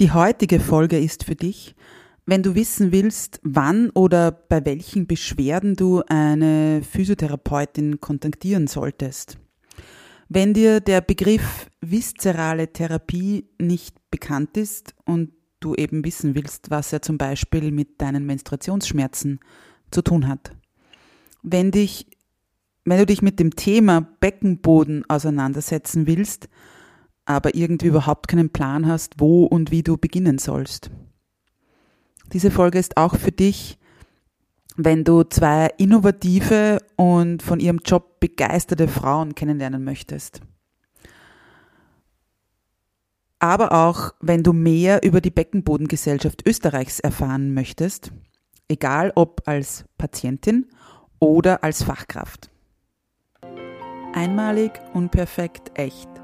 Die heutige Folge ist für dich, wenn du wissen willst, wann oder bei welchen Beschwerden du eine Physiotherapeutin kontaktieren solltest. Wenn dir der Begriff viszerale Therapie nicht bekannt ist und du eben wissen willst, was er zum Beispiel mit deinen Menstruationsschmerzen zu tun hat. Wenn dich, wenn du dich mit dem Thema Beckenboden auseinandersetzen willst, aber irgendwie überhaupt keinen Plan hast, wo und wie du beginnen sollst. Diese Folge ist auch für dich, wenn du zwei innovative und von ihrem Job begeisterte Frauen kennenlernen möchtest. Aber auch, wenn du mehr über die Beckenbodengesellschaft Österreichs erfahren möchtest, egal ob als Patientin oder als Fachkraft. Einmalig, unperfekt, echt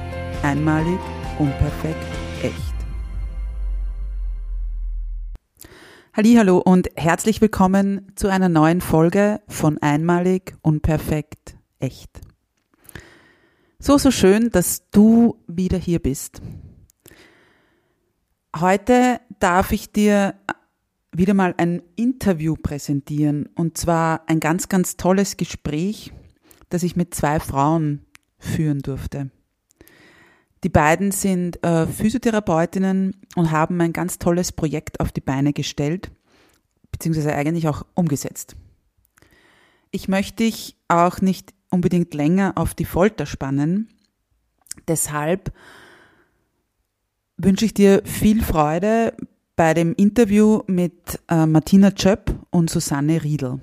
Einmalig, unperfekt, echt. Hallo und herzlich willkommen zu einer neuen Folge von Einmalig, unperfekt, echt. So, so schön, dass du wieder hier bist. Heute darf ich dir wieder mal ein Interview präsentieren und zwar ein ganz, ganz tolles Gespräch, das ich mit zwei Frauen führen durfte. Die beiden sind äh, Physiotherapeutinnen und haben ein ganz tolles Projekt auf die Beine gestellt, beziehungsweise eigentlich auch umgesetzt. Ich möchte dich auch nicht unbedingt länger auf die Folter spannen. Deshalb wünsche ich dir viel Freude bei dem Interview mit äh, Martina Tschöpp und Susanne Riedel.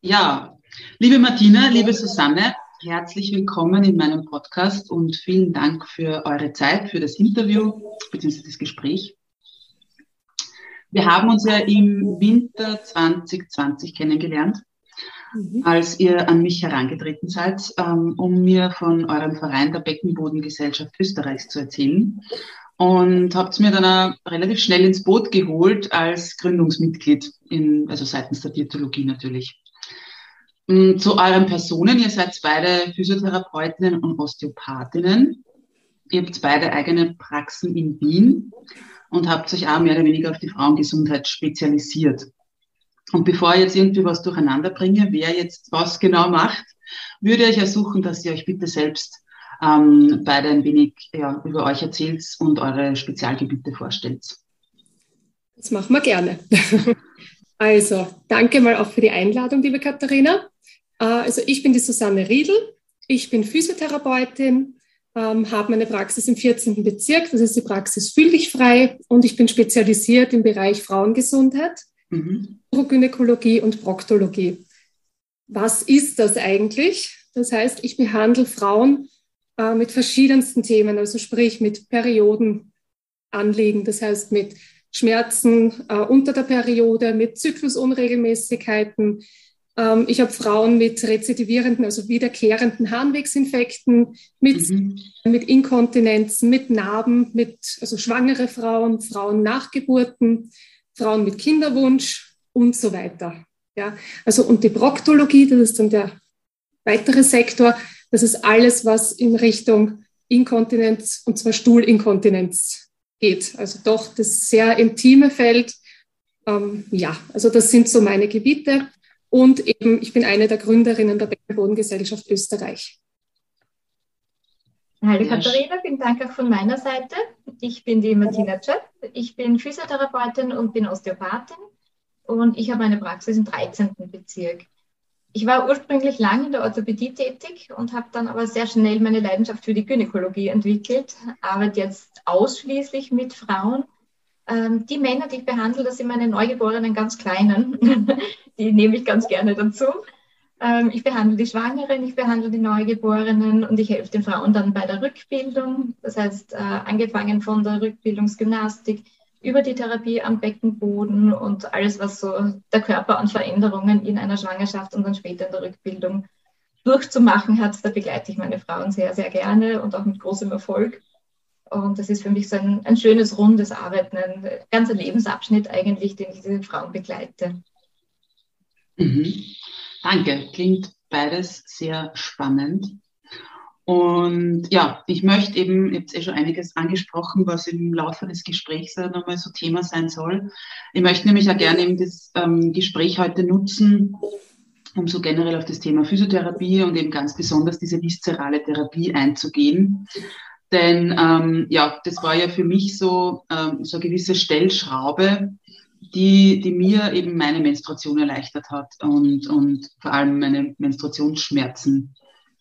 Ja, Liebe Martina, liebe Susanne, herzlich willkommen in meinem Podcast und vielen Dank für eure Zeit, für das Interview bzw. das Gespräch. Wir haben uns ja im Winter 2020 kennengelernt, mhm. als ihr an mich herangetreten seid, ähm, um mir von eurem Verein der Beckenbodengesellschaft Österreichs zu erzählen. Und habt mir dann relativ schnell ins Boot geholt als Gründungsmitglied, in, also seitens der Diätologie natürlich. Mm, zu euren Personen. Ihr seid beide Physiotherapeutinnen und Osteopathinnen. Ihr habt beide eigene Praxen in Wien und habt euch auch mehr oder weniger auf die Frauengesundheit spezialisiert. Und bevor ich jetzt irgendwie was durcheinander bringe, wer jetzt was genau macht, würde ich ersuchen, dass ihr euch bitte selbst ähm, beide ein wenig ja, über euch erzählt und eure Spezialgebiete vorstellt. Das machen wir gerne. Also, danke mal auch für die Einladung, liebe Katharina. Äh, also ich bin die Susanne Riedel, ich bin Physiotherapeutin, ähm, habe meine Praxis im 14. Bezirk, das ist die Praxis Fühl dich frei und ich bin spezialisiert im Bereich Frauengesundheit, mhm. Urogynäkologie und Proktologie. Was ist das eigentlich? Das heißt, ich behandle Frauen äh, mit verschiedensten Themen, also sprich mit Periodenanliegen, das heißt mit Schmerzen äh, unter der Periode, mit Zyklusunregelmäßigkeiten, ich habe Frauen mit rezidivierenden, also wiederkehrenden Harnwegsinfekten, mit, mhm. mit Inkontinenzen, mit Narben, mit, also schwangere Frauen, Frauen nach Geburten, Frauen mit Kinderwunsch und so weiter. Ja, also und die Proktologie, das ist dann der weitere Sektor, das ist alles, was in Richtung Inkontinenz und zwar Stuhlinkontinenz geht. Also doch das sehr intime Feld. Ähm, ja, also das sind so meine Gebiete. Und eben, ich bin eine der Gründerinnen der Beckenbodengesellschaft Österreich. Hallo. Katharina, vielen Dank auch von meiner Seite. Ich bin die Martina Czöpp. Ich bin Physiotherapeutin und bin Osteopathin und ich habe eine Praxis im 13. Bezirk. Ich war ursprünglich lang in der Orthopädie tätig und habe dann aber sehr schnell meine Leidenschaft für die Gynäkologie entwickelt, arbeite jetzt ausschließlich mit Frauen. Ähm, die Männer, die ich behandle, das sind meine Neugeborenen ganz Kleinen. die nehme ich ganz gerne dazu. Ähm, ich behandle die Schwangeren, ich behandle die Neugeborenen und ich helfe den Frauen dann bei der Rückbildung. Das heißt, äh, angefangen von der Rückbildungsgymnastik über die Therapie am Beckenboden und alles, was so der Körper an Veränderungen in einer Schwangerschaft und dann später in der Rückbildung durchzumachen hat, da begleite ich meine Frauen sehr, sehr gerne und auch mit großem Erfolg. Und das ist für mich so ein, ein schönes, rundes Arbeiten, ein ganzer Lebensabschnitt eigentlich, den ich diese Frauen begleite. Mhm. Danke, klingt beides sehr spannend. Und ja, ich möchte eben, ihr habt eh schon einiges angesprochen, was im Laufe des Gesprächs nochmal so Thema sein soll. Ich möchte nämlich auch gerne eben das ähm, Gespräch heute nutzen, um so generell auf das Thema Physiotherapie und eben ganz besonders diese viszerale Therapie einzugehen. Denn ähm, ja, das war ja für mich so, ähm, so eine gewisse Stellschraube, die, die mir eben meine Menstruation erleichtert hat und, und vor allem meine Menstruationsschmerzen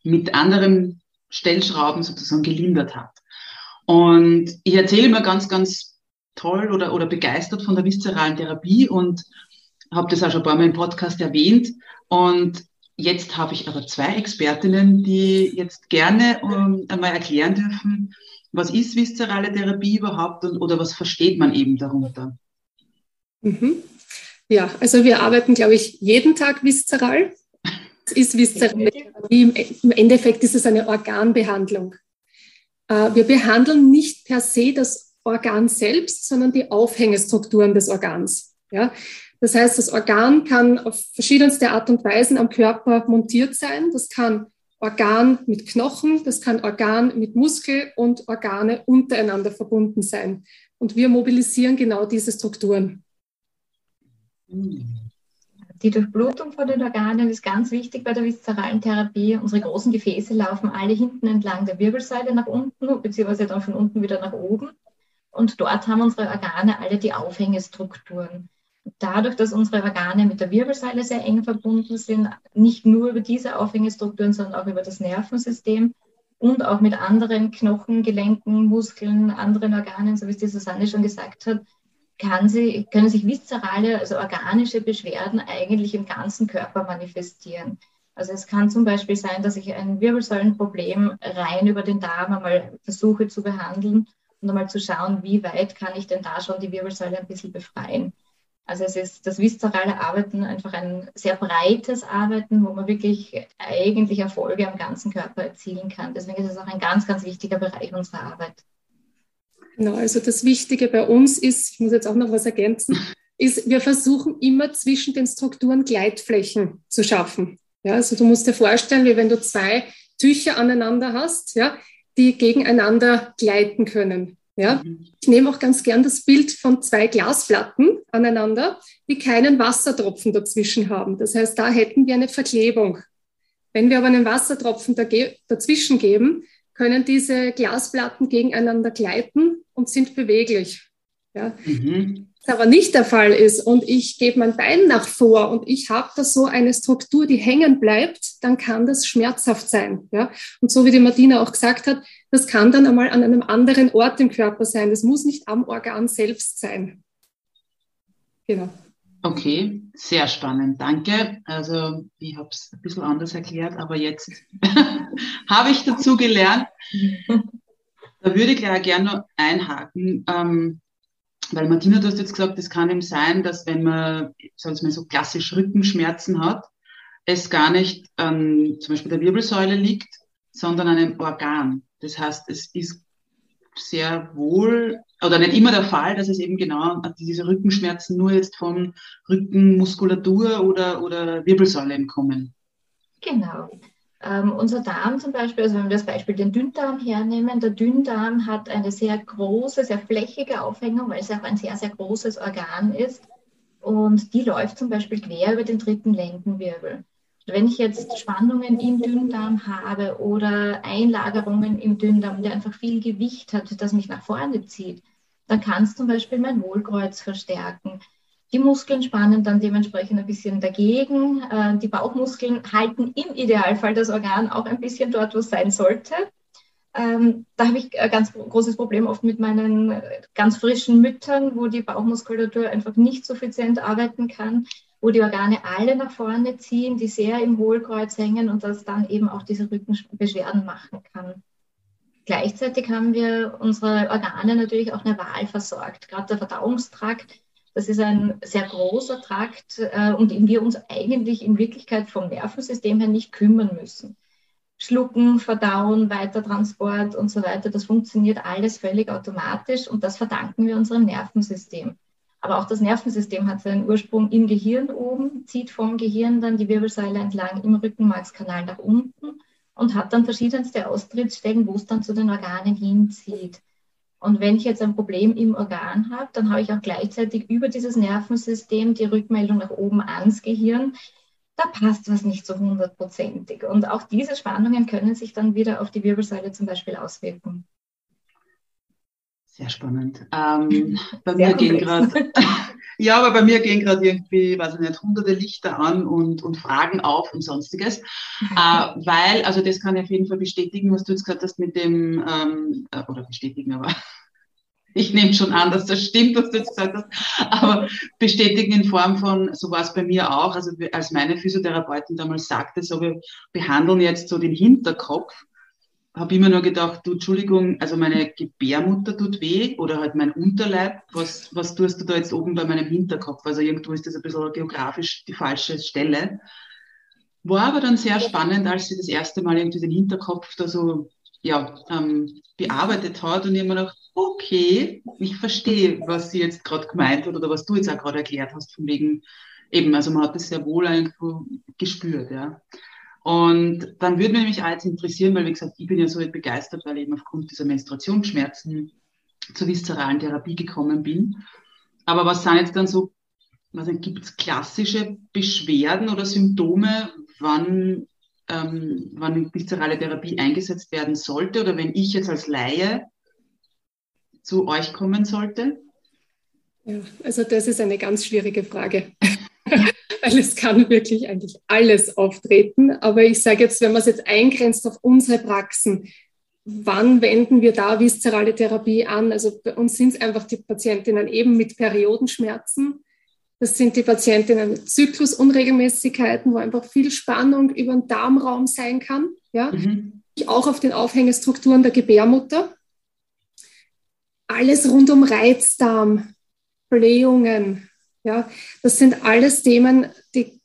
mit anderen Stellschrauben sozusagen gelindert hat. Und ich erzähle immer ganz, ganz toll oder, oder begeistert von der viszeralen Therapie und habe das auch schon ein paar Mal im Podcast erwähnt. Und jetzt habe ich aber zwei Expertinnen, die jetzt gerne um, ähm, einmal erklären dürfen, was ist viszerale Therapie überhaupt und, oder was versteht man eben darunter? Mhm. Ja, also wir arbeiten, glaube ich, jeden Tag viszeral ist Viszerotherapie. Im Endeffekt ist es eine Organbehandlung. Äh, wir behandeln nicht per se das Organ selbst, sondern die Aufhängestrukturen des Organs. Ja? Das heißt, das Organ kann auf verschiedenste Art und Weisen am Körper montiert sein. Das kann Organ mit Knochen, das kann Organ mit Muskel und Organe untereinander verbunden sein. Und wir mobilisieren genau diese Strukturen. Die Durchblutung von den Organen ist ganz wichtig bei der viszeralen Therapie. Unsere großen Gefäße laufen alle hinten entlang der Wirbelsäule nach unten, beziehungsweise dann von unten wieder nach oben. Und dort haben unsere Organe alle die Aufhängestrukturen. Dadurch, dass unsere Organe mit der Wirbelsäule sehr eng verbunden sind, nicht nur über diese Aufhängestrukturen, sondern auch über das Nervensystem und auch mit anderen Knochen, Gelenken, Muskeln, anderen Organen, so wie es die Susanne schon gesagt hat, sie, können sich viszerale, also organische Beschwerden eigentlich im ganzen Körper manifestieren. Also es kann zum Beispiel sein, dass ich ein Wirbelsäulenproblem rein über den Darm einmal versuche zu behandeln und einmal zu schauen, wie weit kann ich denn da schon die Wirbelsäule ein bisschen befreien. Also es ist das viszerale Arbeiten einfach ein sehr breites Arbeiten, wo man wirklich eigentlich Erfolge am ganzen Körper erzielen kann. Deswegen ist es auch ein ganz, ganz wichtiger Bereich unserer Arbeit. Genau, also das Wichtige bei uns ist, ich muss jetzt auch noch was ergänzen, ist, wir versuchen immer zwischen den Strukturen Gleitflächen zu schaffen. Ja, also du musst dir vorstellen, wie wenn du zwei Tücher aneinander hast, ja, die gegeneinander gleiten können. Ja. Ich nehme auch ganz gern das Bild von zwei Glasplatten aneinander, die keinen Wassertropfen dazwischen haben. Das heißt, da hätten wir eine Verklebung. Wenn wir aber einen Wassertropfen dazwischen geben, können diese Glasplatten gegeneinander gleiten und sind beweglich. Ja. Mhm. Was aber nicht der Fall ist und ich gebe mein Bein nach vor und ich habe da so eine Struktur, die hängen bleibt, dann kann das schmerzhaft sein. Ja. Und so wie die Martina auch gesagt hat, das kann dann einmal an einem anderen Ort im Körper sein. Das muss nicht am Organ selbst sein. Genau. Okay, sehr spannend, danke. Also ich habe es ein bisschen anders erklärt, aber jetzt habe ich dazu gelernt. Da würde ich gleich gerne einhaken, ähm, weil Martina, du hast jetzt gesagt, es kann eben sein, dass wenn man, sagen wir so klassisch Rückenschmerzen hat, es gar nicht an zum Beispiel der Wirbelsäule liegt, sondern an einem Organ. Das heißt, es ist sehr wohl oder nicht immer der Fall, dass es eben genau diese Rückenschmerzen nur jetzt von Rückenmuskulatur oder, oder Wirbelsäule kommen. Genau. Ähm, unser Darm zum Beispiel, also wenn wir das Beispiel den Dünndarm hernehmen, der Dünndarm hat eine sehr große, sehr flächige Aufhängung, weil es auch ein sehr, sehr großes Organ ist. Und die läuft zum Beispiel quer über den dritten Lendenwirbel. Wenn ich jetzt Spannungen im Dünndarm habe oder Einlagerungen im Dünndarm, der einfach viel Gewicht hat, das mich nach vorne zieht, dann kann es zum Beispiel mein Hohlkreuz verstärken. Die Muskeln spannen dann dementsprechend ein bisschen dagegen. Äh, die Bauchmuskeln halten im Idealfall das Organ auch ein bisschen dort, wo es sein sollte. Ähm, da habe ich ein ganz großes Problem oft mit meinen ganz frischen Müttern, wo die Bauchmuskulatur einfach nicht suffizient arbeiten kann, wo die Organe alle nach vorne ziehen, die sehr im Hohlkreuz hängen und das dann eben auch diese Rückenbeschwerden machen kann. Gleichzeitig haben wir unsere Organe natürlich auch nerval versorgt. Gerade der Verdauungstrakt, das ist ein sehr großer Trakt, äh, um den wir uns eigentlich in Wirklichkeit vom Nervensystem her nicht kümmern müssen. Schlucken, Verdauen, Weitertransport und so weiter, das funktioniert alles völlig automatisch und das verdanken wir unserem Nervensystem. Aber auch das Nervensystem hat seinen Ursprung im Gehirn oben, zieht vom Gehirn dann die Wirbelsäule entlang im Rückenmarkskanal nach unten und hat dann verschiedenste Austrittsstellen, wo es dann zu den Organen hinzieht. Und wenn ich jetzt ein Problem im Organ habe, dann habe ich auch gleichzeitig über dieses Nervensystem die Rückmeldung nach oben ans Gehirn. Da passt was nicht so hundertprozentig. Und auch diese Spannungen können sich dann wieder auf die Wirbelsäule zum Beispiel auswirken. Sehr spannend. Ähm, bei Sehr mir gehen gerade, ja, aber bei mir gehen gerade irgendwie, weiß ich nicht, hunderte Lichter an und, und Fragen auf und sonstiges. äh, weil, also das kann ich auf jeden Fall bestätigen, was du jetzt gerade hast mit dem, ähm, äh, oder bestätigen, aber ich nehme schon an, dass das stimmt, was du jetzt gesagt hast, aber bestätigen in Form von, so war es bei mir auch, also als meine Physiotherapeutin damals sagte, so wir behandeln jetzt so den Hinterkopf, habe immer nur gedacht, du, Entschuldigung, also meine Gebärmutter tut weh oder halt mein Unterleib, was, was tust du da jetzt oben bei meinem Hinterkopf? Also irgendwo ist das ein bisschen geografisch die falsche Stelle. War aber dann sehr spannend, als sie das erste Mal irgendwie den Hinterkopf da so ja, ähm, bearbeitet hat und ich immer gedacht, okay, ich verstehe, was sie jetzt gerade gemeint hat oder was du jetzt auch gerade erklärt hast, von wegen eben, also man hat das sehr wohl irgendwo gespürt, ja. Und dann würde mich auch jetzt interessieren, weil wie gesagt, ich bin ja so begeistert, weil ich eben aufgrund dieser Menstruationsschmerzen zur viszeralen Therapie gekommen bin. Aber was sind jetzt dann so, was gibt es klassische Beschwerden oder Symptome, wann, ähm, wann viszerale Therapie eingesetzt werden sollte oder wenn ich jetzt als Laie zu euch kommen sollte? Ja, also das ist eine ganz schwierige Frage. weil es kann wirklich eigentlich alles auftreten. Aber ich sage jetzt, wenn man es jetzt eingrenzt auf unsere Praxen, wann wenden wir da viszerale Therapie an? Also bei uns sind es einfach die Patientinnen eben mit Periodenschmerzen. Das sind die Patientinnen mit Zyklusunregelmäßigkeiten, wo einfach viel Spannung über den Darmraum sein kann. Ja? Mhm. Auch auf den Aufhängestrukturen der Gebärmutter. Alles rund um Reizdarm, Blähungen, ja, das sind alles Themen, die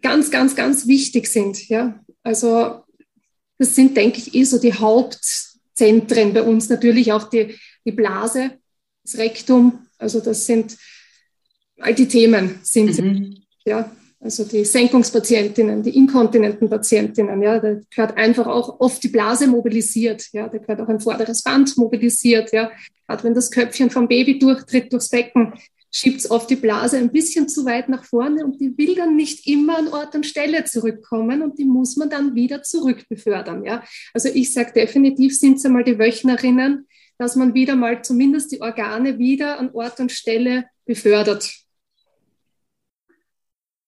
ganz, ganz, ganz wichtig sind. Ja, also das sind, denke ich, eh so die Hauptzentren bei uns. Natürlich auch die, die Blase, das Rektum. Also das sind all die Themen sind mhm. ja. Also die Senkungspatientinnen, die inkontinenten Patientinnen, ja, da gehört einfach auch oft die Blase mobilisiert, ja, da gehört auch ein vorderes Band mobilisiert, ja, gerade wenn das Köpfchen vom Baby durchtritt durchs Becken, schiebt es oft die Blase ein bisschen zu weit nach vorne und die will dann nicht immer an Ort und Stelle zurückkommen und die muss man dann wieder zurückbefördern. Ja? Also ich sage definitiv sind es einmal die Wöchnerinnen, dass man wieder mal zumindest die Organe wieder an Ort und Stelle befördert.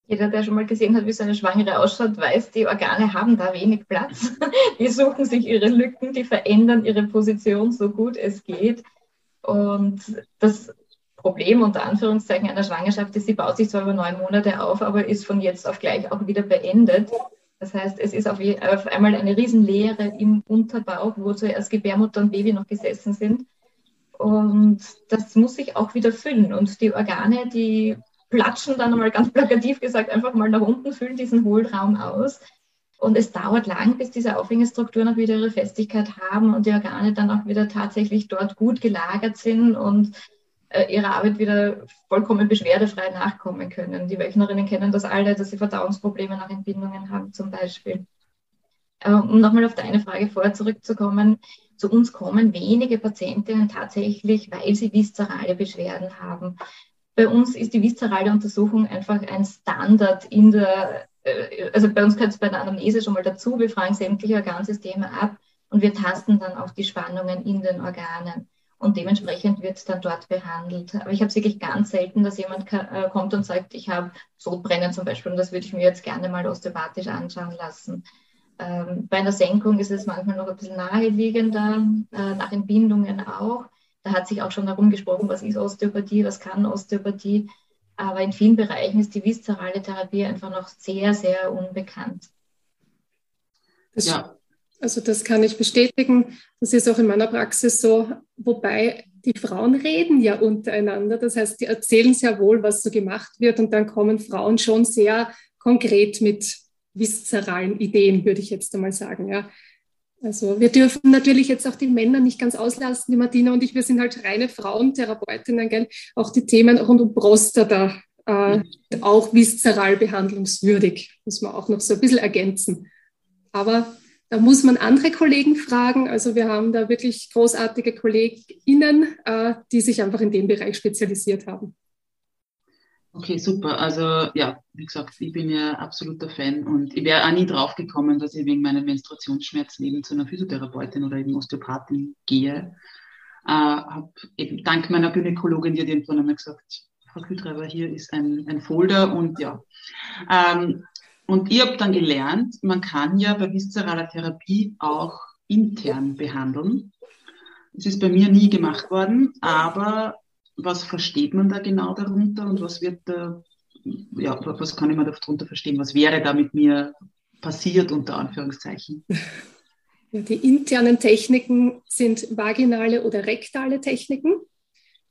Jeder, der schon mal gesehen hat, wie so eine Schwangere ausschaut, weiß, die Organe haben da wenig Platz. Die suchen sich ihre Lücken, die verändern ihre Position so gut es geht. Und das Problem unter Anführungszeichen einer Schwangerschaft ist, sie baut sich zwar über neun Monate auf, aber ist von jetzt auf gleich auch wieder beendet. Das heißt, es ist auf, auf einmal eine Riesenleere im Unterbauch, wo zuerst Gebärmutter und Baby noch gesessen sind. Und das muss sich auch wieder füllen. Und die Organe, die platschen dann einmal ganz plakativ gesagt einfach mal nach unten, füllen diesen Hohlraum aus. Und es dauert lang, bis diese Aufhängestrukturen auch wieder ihre Festigkeit haben und die Organe dann auch wieder tatsächlich dort gut gelagert sind und ihrer Arbeit wieder vollkommen beschwerdefrei nachkommen können. Die Wöchnerinnen kennen das alle, dass sie Verdauungsprobleme nach Entbindungen haben zum Beispiel. Äh, um nochmal auf deine Frage vorher zurückzukommen, zu uns kommen wenige Patientinnen tatsächlich, weil sie viszerale Beschwerden haben. Bei uns ist die viszerale Untersuchung einfach ein Standard in der äh, also bei uns gehört es bei der Anamnese schon mal dazu, wir fragen sämtliche Organsysteme ab und wir tasten dann auch die Spannungen in den Organen und dementsprechend wird es dann dort behandelt. Aber ich habe es wirklich ganz selten, dass jemand äh, kommt und sagt, ich habe Sodbrennen zum Beispiel und das würde ich mir jetzt gerne mal osteopathisch anschauen lassen. Ähm, bei einer Senkung ist es manchmal noch ein bisschen naheliegender, äh, nach Entbindungen auch. Da hat sich auch schon darum gesprochen, was ist Osteopathie, was kann Osteopathie. Aber in vielen Bereichen ist die viszerale Therapie einfach noch sehr, sehr unbekannt. Ja, also das kann ich bestätigen. Das ist auch in meiner Praxis so, wobei die Frauen reden ja untereinander. Das heißt, die erzählen sehr wohl, was so gemacht wird und dann kommen Frauen schon sehr konkret mit viszeralen Ideen, würde ich jetzt einmal sagen. Ja. Also wir dürfen natürlich jetzt auch die Männer nicht ganz auslassen. Die Martina und ich, wir sind halt reine Frauentherapeutinnen, gell? Auch die Themen rund um Prostata, äh, auch viszeral behandlungswürdig, muss man auch noch so ein bisschen ergänzen. Aber da muss man andere Kollegen fragen. Also wir haben da wirklich großartige KollegInnen, äh, die sich einfach in dem Bereich spezialisiert haben. Okay, super. Also ja, wie gesagt, ich bin ja absoluter Fan und ich wäre auch nie drauf gekommen, dass ich wegen meiner Menstruationsschmerzen eben zu einer Physiotherapeutin oder eben Osteopathin gehe. Äh, habe eben dank meiner Gynäkologin, die hat irgendwann einmal gesagt, Frau Kühltreiber, hier ist ein, ein Folder und ja. Ähm, und ich habe dann gelernt, man kann ja bei viszeraler Therapie auch intern behandeln. Das ist bei mir nie gemacht worden, aber was versteht man da genau darunter und was wird da, ja, was kann ich mir darunter verstehen? Was wäre da mit mir passiert, unter Anführungszeichen? Die internen Techniken sind vaginale oder rektale Techniken.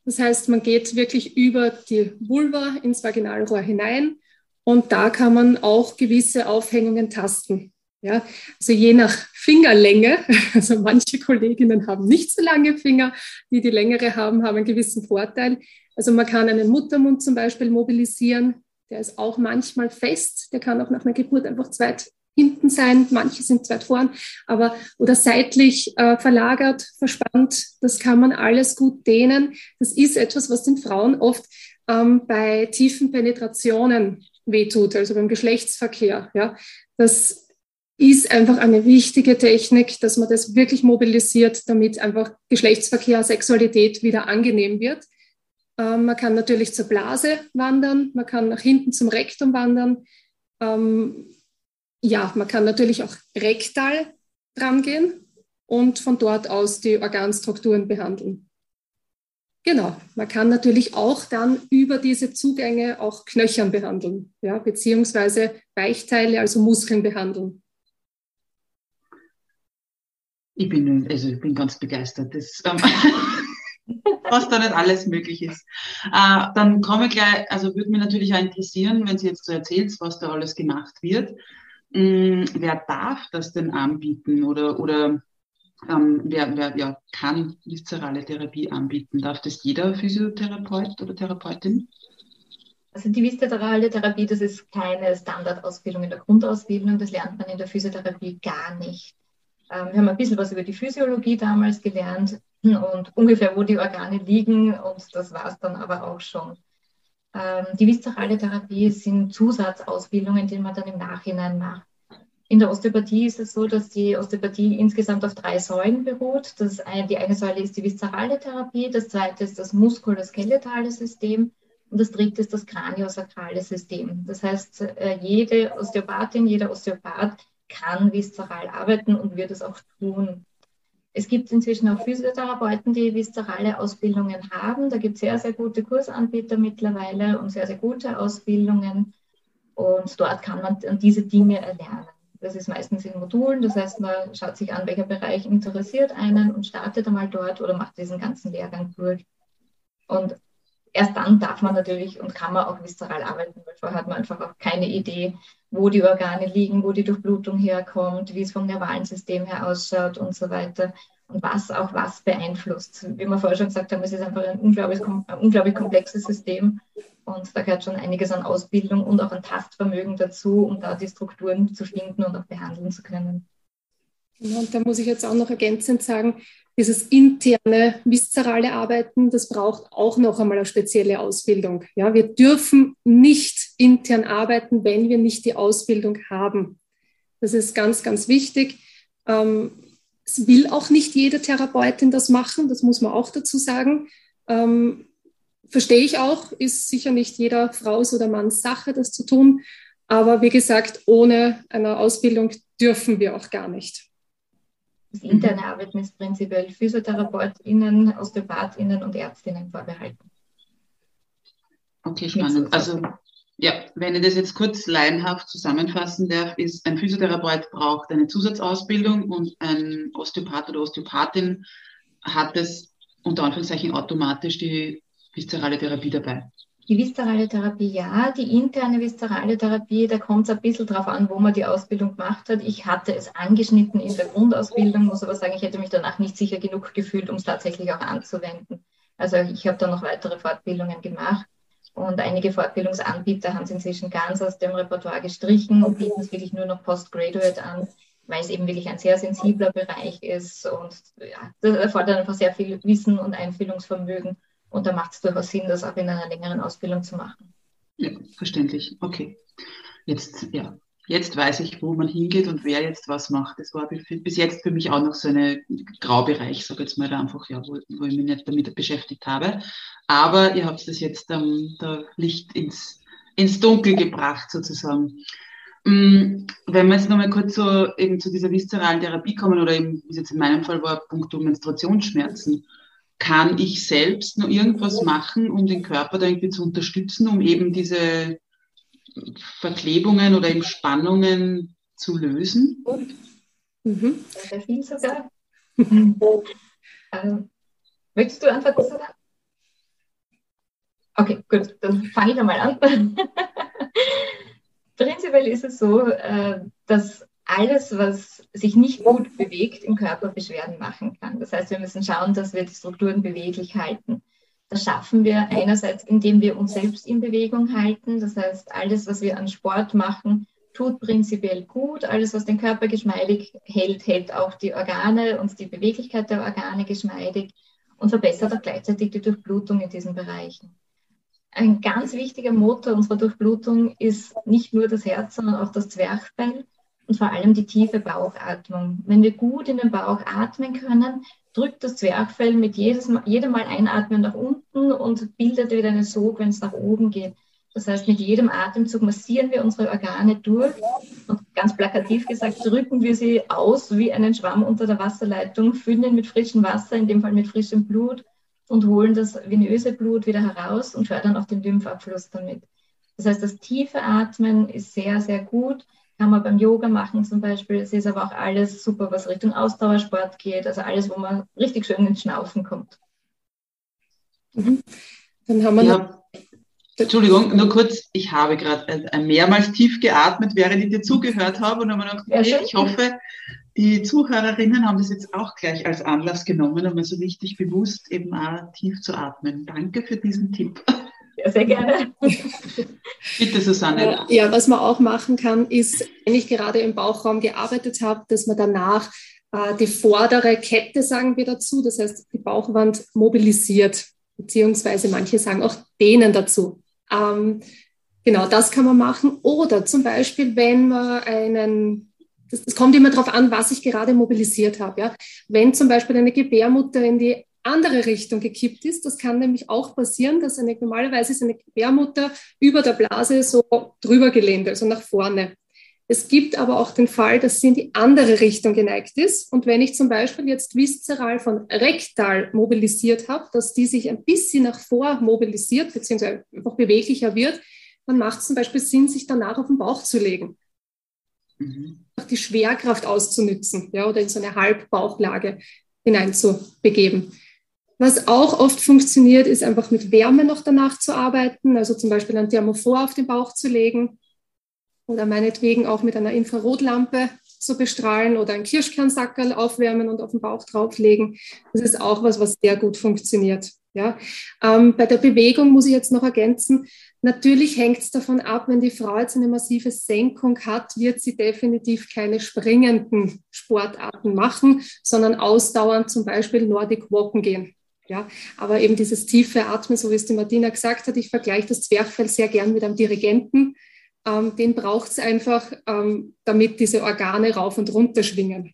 Das heißt, man geht wirklich über die Vulva ins Vaginalrohr hinein und da kann man auch gewisse Aufhängungen tasten. Ja, also je nach Fingerlänge, also manche Kolleginnen haben nicht so lange Finger, die die längere haben, haben einen gewissen Vorteil. Also man kann einen Muttermund zum Beispiel mobilisieren, der ist auch manchmal fest, der kann auch nach einer Geburt einfach zweit hinten sein, manche sind zweit vorn, aber oder seitlich äh, verlagert, verspannt, das kann man alles gut dehnen. Das ist etwas, was den Frauen oft ähm, bei tiefen Penetrationen wehtut, also beim Geschlechtsverkehr. Ja, das ist einfach eine wichtige Technik, dass man das wirklich mobilisiert, damit einfach Geschlechtsverkehr, Sexualität wieder angenehm wird. Ähm, man kann natürlich zur Blase wandern, man kann nach hinten zum Rektum wandern. Ähm, ja, man kann natürlich auch rektal dran gehen und von dort aus die Organstrukturen behandeln. Genau, man kann natürlich auch dann über diese Zugänge auch Knöchern behandeln, ja, beziehungsweise Weichteile, also Muskeln behandeln. Ich bin, also ich bin ganz begeistert, das, ähm, was da nicht alles möglich ist. Äh, dann komme ich gleich, also würde mich natürlich auch interessieren, wenn Sie jetzt so erzählt, was da alles gemacht wird. Ähm, wer darf das denn anbieten oder, oder ähm, wer, wer ja, kann viszerale Therapie anbieten? Darf das jeder Physiotherapeut oder Therapeutin? Also die viszerale Therapie, das ist keine Standardausbildung in der Grundausbildung, das lernt man in der Physiotherapie gar nicht. Ähm, wir haben ein bisschen was über die Physiologie damals gelernt und ungefähr, wo die Organe liegen und das war es dann aber auch schon. Ähm, die viszerale Therapie sind Zusatzausbildungen, die man dann im Nachhinein macht. In der Osteopathie ist es so, dass die Osteopathie insgesamt auf drei Säulen beruht. Das eine, die eine Säule ist die viszerale Therapie, das zweite ist das muskuloskeletale System und das dritte ist das kraniosakrale System. Das heißt, äh, jede Osteopathin, jeder Osteopath kann viszeral arbeiten und wird es auch tun. Es gibt inzwischen auch Physiotherapeuten, die viszerale Ausbildungen haben. Da gibt es sehr, sehr gute Kursanbieter mittlerweile und sehr, sehr gute Ausbildungen. Und dort kann man diese Dinge erlernen. Das ist meistens in Modulen. Das heißt, man schaut sich an, welcher Bereich interessiert einen und startet einmal dort oder macht diesen ganzen Lehrgang durch. Und erst dann darf man natürlich und kann man auch viszeral arbeiten, weil vorher hat man einfach auch keine Idee, wo die Organe liegen, wo die Durchblutung herkommt, wie es vom nervalen System her ausschaut und so weiter was auch was beeinflusst. Wie wir vorher schon gesagt haben, es ist einfach ein unglaublich, ein unglaublich komplexes System und da gehört schon einiges an Ausbildung und auch an Tastvermögen dazu, um da die Strukturen zu finden und auch behandeln zu können. Und da muss ich jetzt auch noch ergänzend sagen, dieses interne viszerale Arbeiten, das braucht auch noch einmal eine spezielle Ausbildung. Ja, wir dürfen nicht intern arbeiten, wenn wir nicht die Ausbildung haben. Das ist ganz, ganz wichtig. Ähm, es will auch nicht jede Therapeutin das machen, das muss man auch dazu sagen. Ähm, verstehe ich auch, ist sicher nicht jeder Frau's oder Manns Sache, das zu tun. Aber wie gesagt, ohne eine Ausbildung dürfen wir auch gar nicht. Das interne Arbeiten ist prinzipiell PhysiotherapeutInnen, OsteopathInnen und ÄrztInnen vorbehalten. Okay, spannend. Also, ja, wenn ich das jetzt kurz laienhaft zusammenfassen darf, ist, ein Physiotherapeut braucht eine Zusatzausbildung und ein Osteopath oder Osteopathin hat es unter Anführungszeichen automatisch die viszerale Therapie dabei. Die viszerale Therapie ja, die interne viszerale Therapie, da kommt es ein bisschen drauf an, wo man die Ausbildung gemacht hat. Ich hatte es angeschnitten in der Grundausbildung, muss aber sagen, ich hätte mich danach nicht sicher genug gefühlt, um es tatsächlich auch anzuwenden. Also ich habe dann noch weitere Fortbildungen gemacht und einige Fortbildungsanbieter haben es inzwischen ganz aus dem Repertoire gestrichen und bieten es wirklich nur noch Postgraduate an, weil es eben wirklich ein sehr sensibler Bereich ist und ja, das erfordert einfach sehr viel Wissen und Einfühlungsvermögen. Und da macht es durchaus Sinn, das auch in einer längeren Ausbildung zu machen. Ja, verständlich. Okay. Jetzt, ja, jetzt weiß ich, wo man hingeht und wer jetzt was macht. Das war bis jetzt für mich auch noch so ein Graubereich, sage jetzt mal da einfach, ja, wo, wo, ich mich nicht damit beschäftigt habe. Aber ihr habt das jetzt ähm, da Licht ins, ins Dunkel gebracht, sozusagen. Mm, wenn wir jetzt nochmal kurz so eben zu dieser viszeralen Therapie kommen oder eben, wie es jetzt in meinem Fall war, Punkto Menstruationsschmerzen kann ich selbst noch irgendwas machen, um den Körper da irgendwie zu unterstützen, um eben diese Verklebungen oder eben Spannungen zu lösen? Mhm. Sehr viel sogar. ähm, möchtest du antworten, Susanne? Okay, gut, dann fange ich einmal an. Prinzipiell ist es so, äh, dass alles, was sich nicht gut bewegt, im Körper Beschwerden machen kann. Das heißt, wir müssen schauen, dass wir die Strukturen beweglich halten. Das schaffen wir einerseits, indem wir uns selbst in Bewegung halten. Das heißt, alles, was wir an Sport machen, tut prinzipiell gut. Alles, was den Körper geschmeidig hält, hält auch die Organe und die Beweglichkeit der Organe geschmeidig und verbessert auch gleichzeitig die Durchblutung in diesen Bereichen. Ein ganz wichtiger Motor unserer Durchblutung ist nicht nur das Herz, sondern auch das Zwerchfell und vor allem die tiefe Bauchatmung. Wenn wir gut in den Bauch atmen können, drückt das Zwerchfell mit jedes Mal, jedem Mal einatmen nach unten und bildet wieder einen Sog, wenn es nach oben geht. Das heißt, mit jedem Atemzug massieren wir unsere Organe durch und ganz plakativ gesagt, drücken wir sie aus wie einen Schwamm unter der Wasserleitung, füllen ihn mit frischem Wasser, in dem Fall mit frischem Blut und holen das venöse Blut wieder heraus und fördern auch den Lymphabfluss damit. Das heißt, das tiefe Atmen ist sehr, sehr gut kann man beim Yoga machen zum Beispiel. Es ist aber auch alles super, was Richtung Ausdauersport geht. Also alles, wo man richtig schön ins Schnaufen kommt. Mhm. Dann haben wir ja. Entschuldigung, nur kurz, ich habe gerade mehrmals tief geatmet, während ich dir zugehört habe und habe mir gedacht, ja, ich hoffe, die Zuhörerinnen haben das jetzt auch gleich als Anlass genommen, um so richtig bewusst eben auch tief zu atmen. Danke für diesen Tipp. Ja, sehr gerne. Bitte, Susanne. Ja, was man auch machen kann, ist, wenn ich gerade im Bauchraum gearbeitet habe, dass man danach äh, die vordere Kette, sagen wir dazu, das heißt die Bauchwand mobilisiert, beziehungsweise manche sagen auch dehnen dazu. Ähm, genau, das kann man machen. Oder zum Beispiel, wenn man einen das, das, kommt immer darauf an, was ich gerade mobilisiert habe. Ja? Wenn zum Beispiel eine Gebärmutter in die andere Richtung gekippt ist. Das kann nämlich auch passieren, dass eine, normalerweise ist eine Gebärmutter über der Blase so drüber gelehnt, also nach vorne. Es gibt aber auch den Fall, dass sie in die andere Richtung geneigt ist. Und wenn ich zum Beispiel jetzt viszeral von rektal mobilisiert habe, dass die sich ein bisschen nach vor mobilisiert, beziehungsweise einfach beweglicher wird, dann macht es zum Beispiel Sinn, sich danach auf den Bauch zu legen. Mhm. Die Schwerkraft auszunützen, ja, oder in so eine Halbbauchlage hineinzubegeben. Was auch oft funktioniert, ist einfach mit Wärme noch danach zu arbeiten, also zum Beispiel ein Thermophor auf den Bauch zu legen oder meinetwegen auch mit einer Infrarotlampe zu bestrahlen oder ein Kirschkernsackerl aufwärmen und auf den Bauch drauflegen. Das ist auch was, was sehr gut funktioniert. Ja, ähm, bei der Bewegung muss ich jetzt noch ergänzen, natürlich hängt es davon ab, wenn die Frau jetzt eine massive Senkung hat, wird sie definitiv keine springenden Sportarten machen, sondern ausdauernd zum Beispiel Nordic Walken gehen. Ja, aber eben dieses tiefe Atmen, so wie es die Martina gesagt hat, ich vergleiche das Zwerchfell sehr gern mit einem Dirigenten. Ähm, den braucht es einfach, ähm, damit diese Organe rauf und runter schwingen.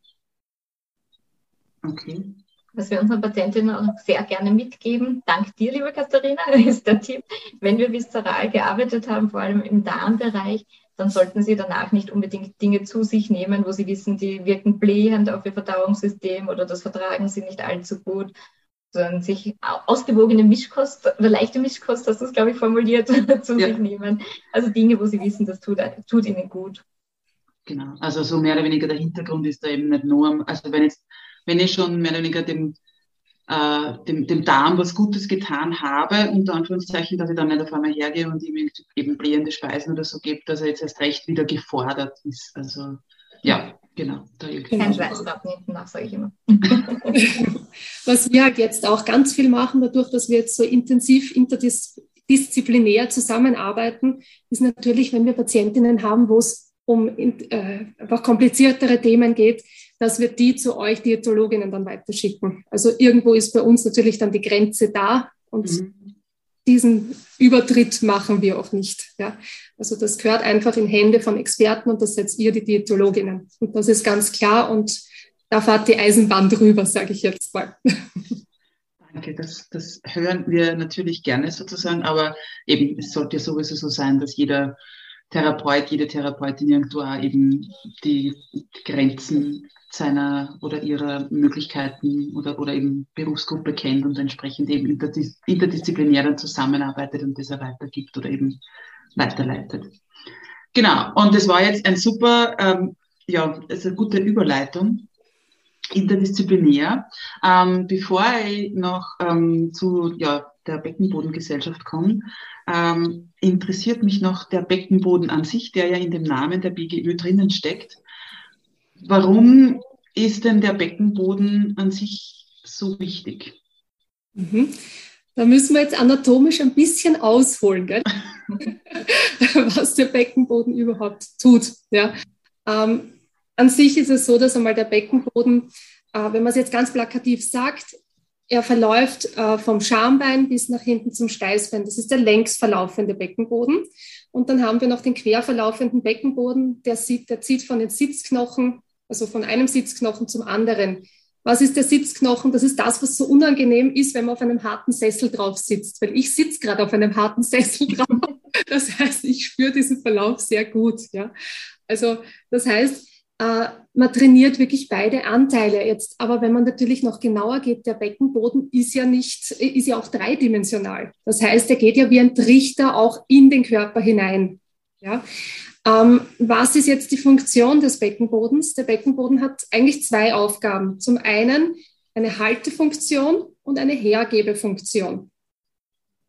Okay. Was wir unseren Patientinnen auch sehr gerne mitgeben, dank dir, liebe Katharina, ist der Tipp, wenn wir viszeral gearbeitet haben, vor allem im Darmbereich, dann sollten Sie danach nicht unbedingt Dinge zu sich nehmen, wo Sie wissen, die wirken blähend auf Ihr Verdauungssystem oder das vertragen Sie nicht allzu gut, sondern sich ausgewogene Mischkost oder leichte Mischkost, hast du es, glaube ich, formuliert, zu ja. sich nehmen. Also Dinge, wo Sie wissen, das tut, tut Ihnen gut. Genau, also so mehr oder weniger der Hintergrund ist da eben nicht nur, also wenn jetzt, wenn ich schon mehr oder weniger dem, äh, dem, dem Darm was Gutes getan habe, unter Anführungszeichen, dass ich dann nicht auf einmal hergehe und ihm eben blähende Speisen oder so gebe, dass er jetzt erst recht wieder gefordert ist. Also ja, genau. Kein Schweißbad hinten nach, sage ich immer. Was wir halt jetzt auch ganz viel machen, dadurch, dass wir jetzt so intensiv interdisziplinär zusammenarbeiten, ist natürlich, wenn wir Patientinnen haben, wo es um äh, einfach kompliziertere Themen geht, dass wir die zu euch Diätologinnen dann weiterschicken. Also irgendwo ist bei uns natürlich dann die Grenze da und mhm. Diesen Übertritt machen wir auch nicht. Ja. Also das gehört einfach in Hände von Experten und das setzt ihr die Diätologinnen. Und das ist ganz klar und da fahrt die Eisenbahn drüber, sage ich jetzt mal. Danke, das, das hören wir natürlich gerne sozusagen, aber eben es sollte ja sowieso so sein, dass jeder Therapeut, jede Therapeutin irgendwo eben die Grenzen seiner oder ihrer Möglichkeiten oder, oder eben Berufsgruppe kennt und entsprechend eben interdis interdisziplinär zusammenarbeitet und das er weitergibt oder eben weiterleitet. Genau, und das war jetzt ein super, ähm, ja, das ist eine gute Überleitung interdisziplinär. Ähm, bevor ich noch ähm, zu ja, der Beckenbodengesellschaft komme, ähm, interessiert mich noch der Beckenboden an sich, der ja in dem Namen der BGÖ drinnen steckt. Warum ist denn der Beckenboden an sich so wichtig? Mhm. Da müssen wir jetzt anatomisch ein bisschen ausholen, was der Beckenboden überhaupt tut. Ja? Ähm, an sich ist es so, dass einmal der Beckenboden, äh, wenn man es jetzt ganz plakativ sagt, er verläuft äh, vom Schambein bis nach hinten zum Steißbein. Das ist der längs verlaufende Beckenboden. Und dann haben wir noch den quer verlaufenden Beckenboden, der, sieht, der zieht von den Sitzknochen, also von einem Sitzknochen zum anderen. Was ist der Sitzknochen? Das ist das, was so unangenehm ist, wenn man auf einem harten Sessel drauf sitzt. Weil ich sitze gerade auf einem harten Sessel drauf. Das heißt, ich spüre diesen Verlauf sehr gut. Ja? Also das heißt, äh, man trainiert wirklich beide Anteile jetzt. Aber wenn man natürlich noch genauer geht, der Beckenboden ist ja nicht, ist ja auch dreidimensional. Das heißt, er geht ja wie ein Trichter auch in den Körper hinein. Ja? Ähm, was ist jetzt die Funktion des Beckenbodens? Der Beckenboden hat eigentlich zwei Aufgaben. Zum einen eine Haltefunktion und eine Hergebefunktion.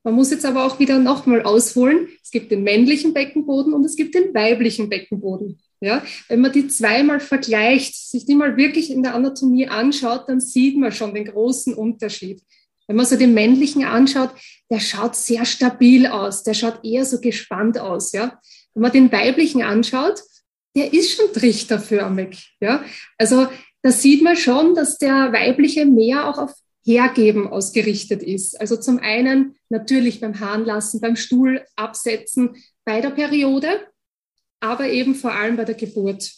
Man muss jetzt aber auch wieder nochmal ausholen. Es gibt den männlichen Beckenboden und es gibt den weiblichen Beckenboden. Ja, wenn man die zweimal vergleicht, sich die mal wirklich in der Anatomie anschaut, dann sieht man schon den großen Unterschied. Wenn man so den männlichen anschaut, der schaut sehr stabil aus, der schaut eher so gespannt aus. Ja, wenn man den weiblichen anschaut, der ist schon trichterförmig. Ja, also da sieht man schon, dass der weibliche mehr auch auf Hergeben ausgerichtet ist. Also zum einen natürlich beim Harnlassen, beim Stuhl absetzen, bei der Periode, aber eben vor allem bei der Geburt.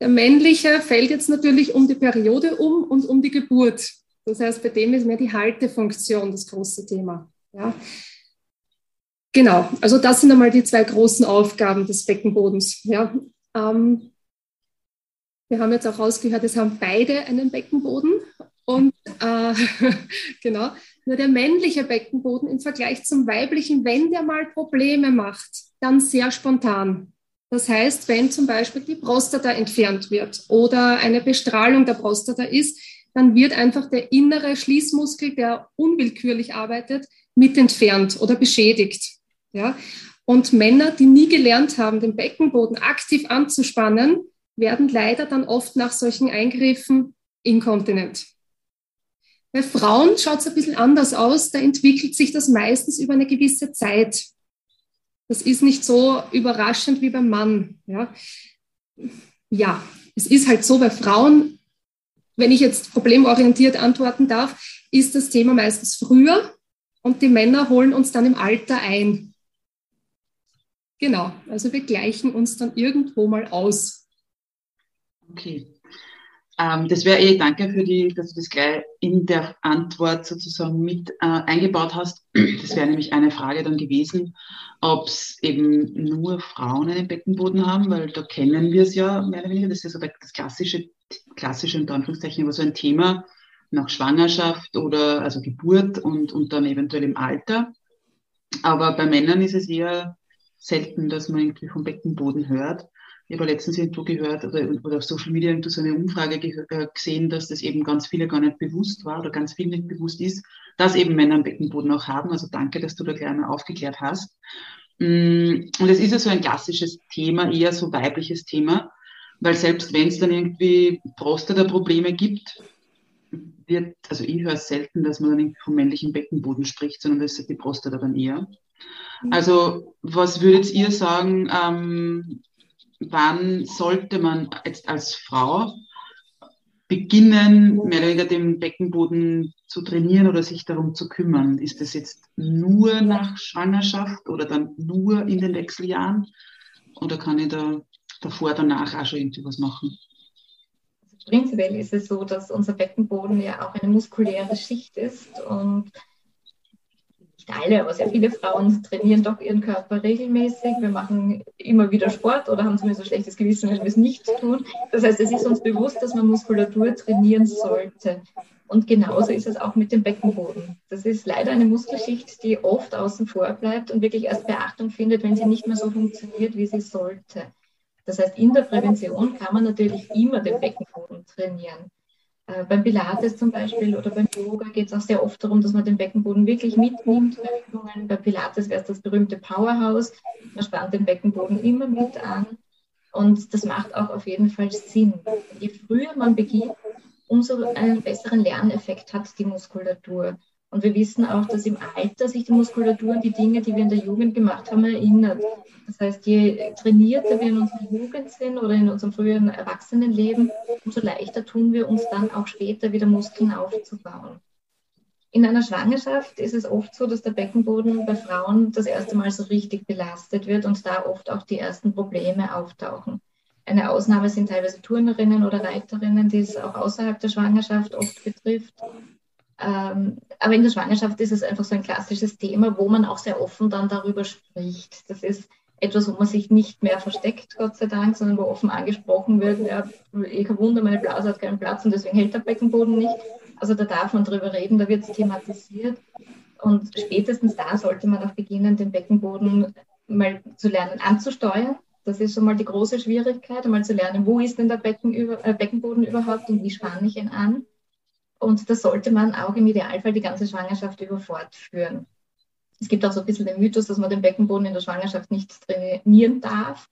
Der männliche fällt jetzt natürlich um die Periode um und um die Geburt. Das heißt, bei dem ist mehr die Haltefunktion das große Thema. Ja. Genau, also das sind einmal die zwei großen Aufgaben des Beckenbodens. Ja. Ähm, wir haben jetzt auch rausgehört, es haben beide einen Beckenboden. Und äh, genau, nur der männliche Beckenboden im Vergleich zum weiblichen, wenn der mal Probleme macht, dann sehr spontan. Das heißt, wenn zum Beispiel die Prostata entfernt wird oder eine Bestrahlung der Prostata ist, dann wird einfach der innere Schließmuskel, der unwillkürlich arbeitet, mit entfernt oder beschädigt. Ja? Und Männer, die nie gelernt haben, den Beckenboden aktiv anzuspannen, werden leider dann oft nach solchen Eingriffen inkontinent. Bei Frauen schaut es ein bisschen anders aus. Da entwickelt sich das meistens über eine gewisse Zeit. Das ist nicht so überraschend wie beim Mann. Ja, ja es ist halt so, bei Frauen, wenn ich jetzt problemorientiert antworten darf, ist das Thema meistens früher und die Männer holen uns dann im Alter ein. Genau, also wir gleichen uns dann irgendwo mal aus. Okay. Ähm, das wäre eh, danke für die, dass du das gleich in der Antwort sozusagen mit äh, eingebaut hast. Das wäre nämlich eine Frage dann gewesen, ob es eben nur Frauen einen Beckenboden haben, weil da kennen wir es ja mehr oder weniger. Das ist ja so das klassische, klassische in Anführungszeichen, aber so ein Thema nach Schwangerschaft oder also Geburt und, und dann eventuell im Alter. Aber bei Männern ist es eher selten, dass man irgendwie vom Beckenboden hört. Ich habe letztens irgendwo gehört oder, oder auf Social Media irgendwo so eine Umfrage äh, gesehen, dass das eben ganz viele gar nicht bewusst war oder ganz viel nicht bewusst ist, dass eben Männer einen Beckenboden auch haben. Also danke, dass du da mal aufgeklärt hast. Mm, und es ist ja so ein klassisches Thema, eher so weibliches Thema, weil selbst wenn es dann irgendwie Prostata-Probleme gibt, wird, also ich höre selten, dass man dann irgendwie vom männlichen Beckenboden spricht, sondern das ist die Prostata dann eher. Also was würdet ihr sagen, ähm, wann sollte man jetzt als Frau beginnen, mehr oder weniger den Beckenboden zu trainieren oder sich darum zu kümmern? Ist das jetzt nur nach Schwangerschaft oder dann nur in den Wechseljahren? Oder kann ich da davor, danach auch schon irgendwie was machen? Prinzipiell ist es so, dass unser Beckenboden ja auch eine muskuläre Schicht ist und alle, aber sehr viele Frauen trainieren doch ihren Körper regelmäßig. Wir machen immer wieder Sport oder haben zumindest ein schlechtes Gewissen, wenn wir es nicht tun. Das heißt, es ist uns bewusst, dass man Muskulatur trainieren sollte. Und genauso ist es auch mit dem Beckenboden. Das ist leider eine Muskelschicht, die oft außen vor bleibt und wirklich erst Beachtung findet, wenn sie nicht mehr so funktioniert, wie sie sollte. Das heißt, in der Prävention kann man natürlich immer den Beckenboden trainieren. Äh, beim Pilates zum Beispiel oder beim Yoga geht es auch sehr oft darum, dass man den Beckenboden wirklich mitnimmt bei Übungen. Bei Pilates wäre es das berühmte Powerhouse. Man spannt den Beckenboden immer mit an. Und das macht auch auf jeden Fall Sinn. Je früher man beginnt, umso einen besseren Lerneffekt hat die Muskulatur. Und wir wissen auch, dass im Alter sich die Muskulatur an die Dinge, die wir in der Jugend gemacht haben, erinnert. Das heißt, je trainierter wir in unserer Jugend sind oder in unserem früheren Erwachsenenleben, umso leichter tun wir uns dann auch später wieder Muskeln aufzubauen. In einer Schwangerschaft ist es oft so, dass der Beckenboden bei Frauen das erste Mal so richtig belastet wird und da oft auch die ersten Probleme auftauchen. Eine Ausnahme sind teilweise Turnerinnen oder Reiterinnen, die es auch außerhalb der Schwangerschaft oft betrifft. Ähm, aber in der Schwangerschaft ist es einfach so ein klassisches Thema, wo man auch sehr offen dann darüber spricht. Das ist etwas, wo man sich nicht mehr versteckt, Gott sei Dank, sondern wo offen angesprochen wird, ja, ich habe Wunder, meine Blase hat keinen Platz und deswegen hält der Beckenboden nicht. Also da darf man drüber reden, da wird es thematisiert. Und spätestens da sollte man auch beginnen, den Beckenboden mal zu lernen anzusteuern. Das ist schon mal die große Schwierigkeit, einmal zu lernen, wo ist denn der Becken über, äh, Beckenboden überhaupt und wie spanne ich ihn an. Und das sollte man auch im Idealfall die ganze Schwangerschaft über fortführen. Es gibt auch so ein bisschen den Mythos, dass man den Beckenboden in der Schwangerschaft nicht trainieren darf.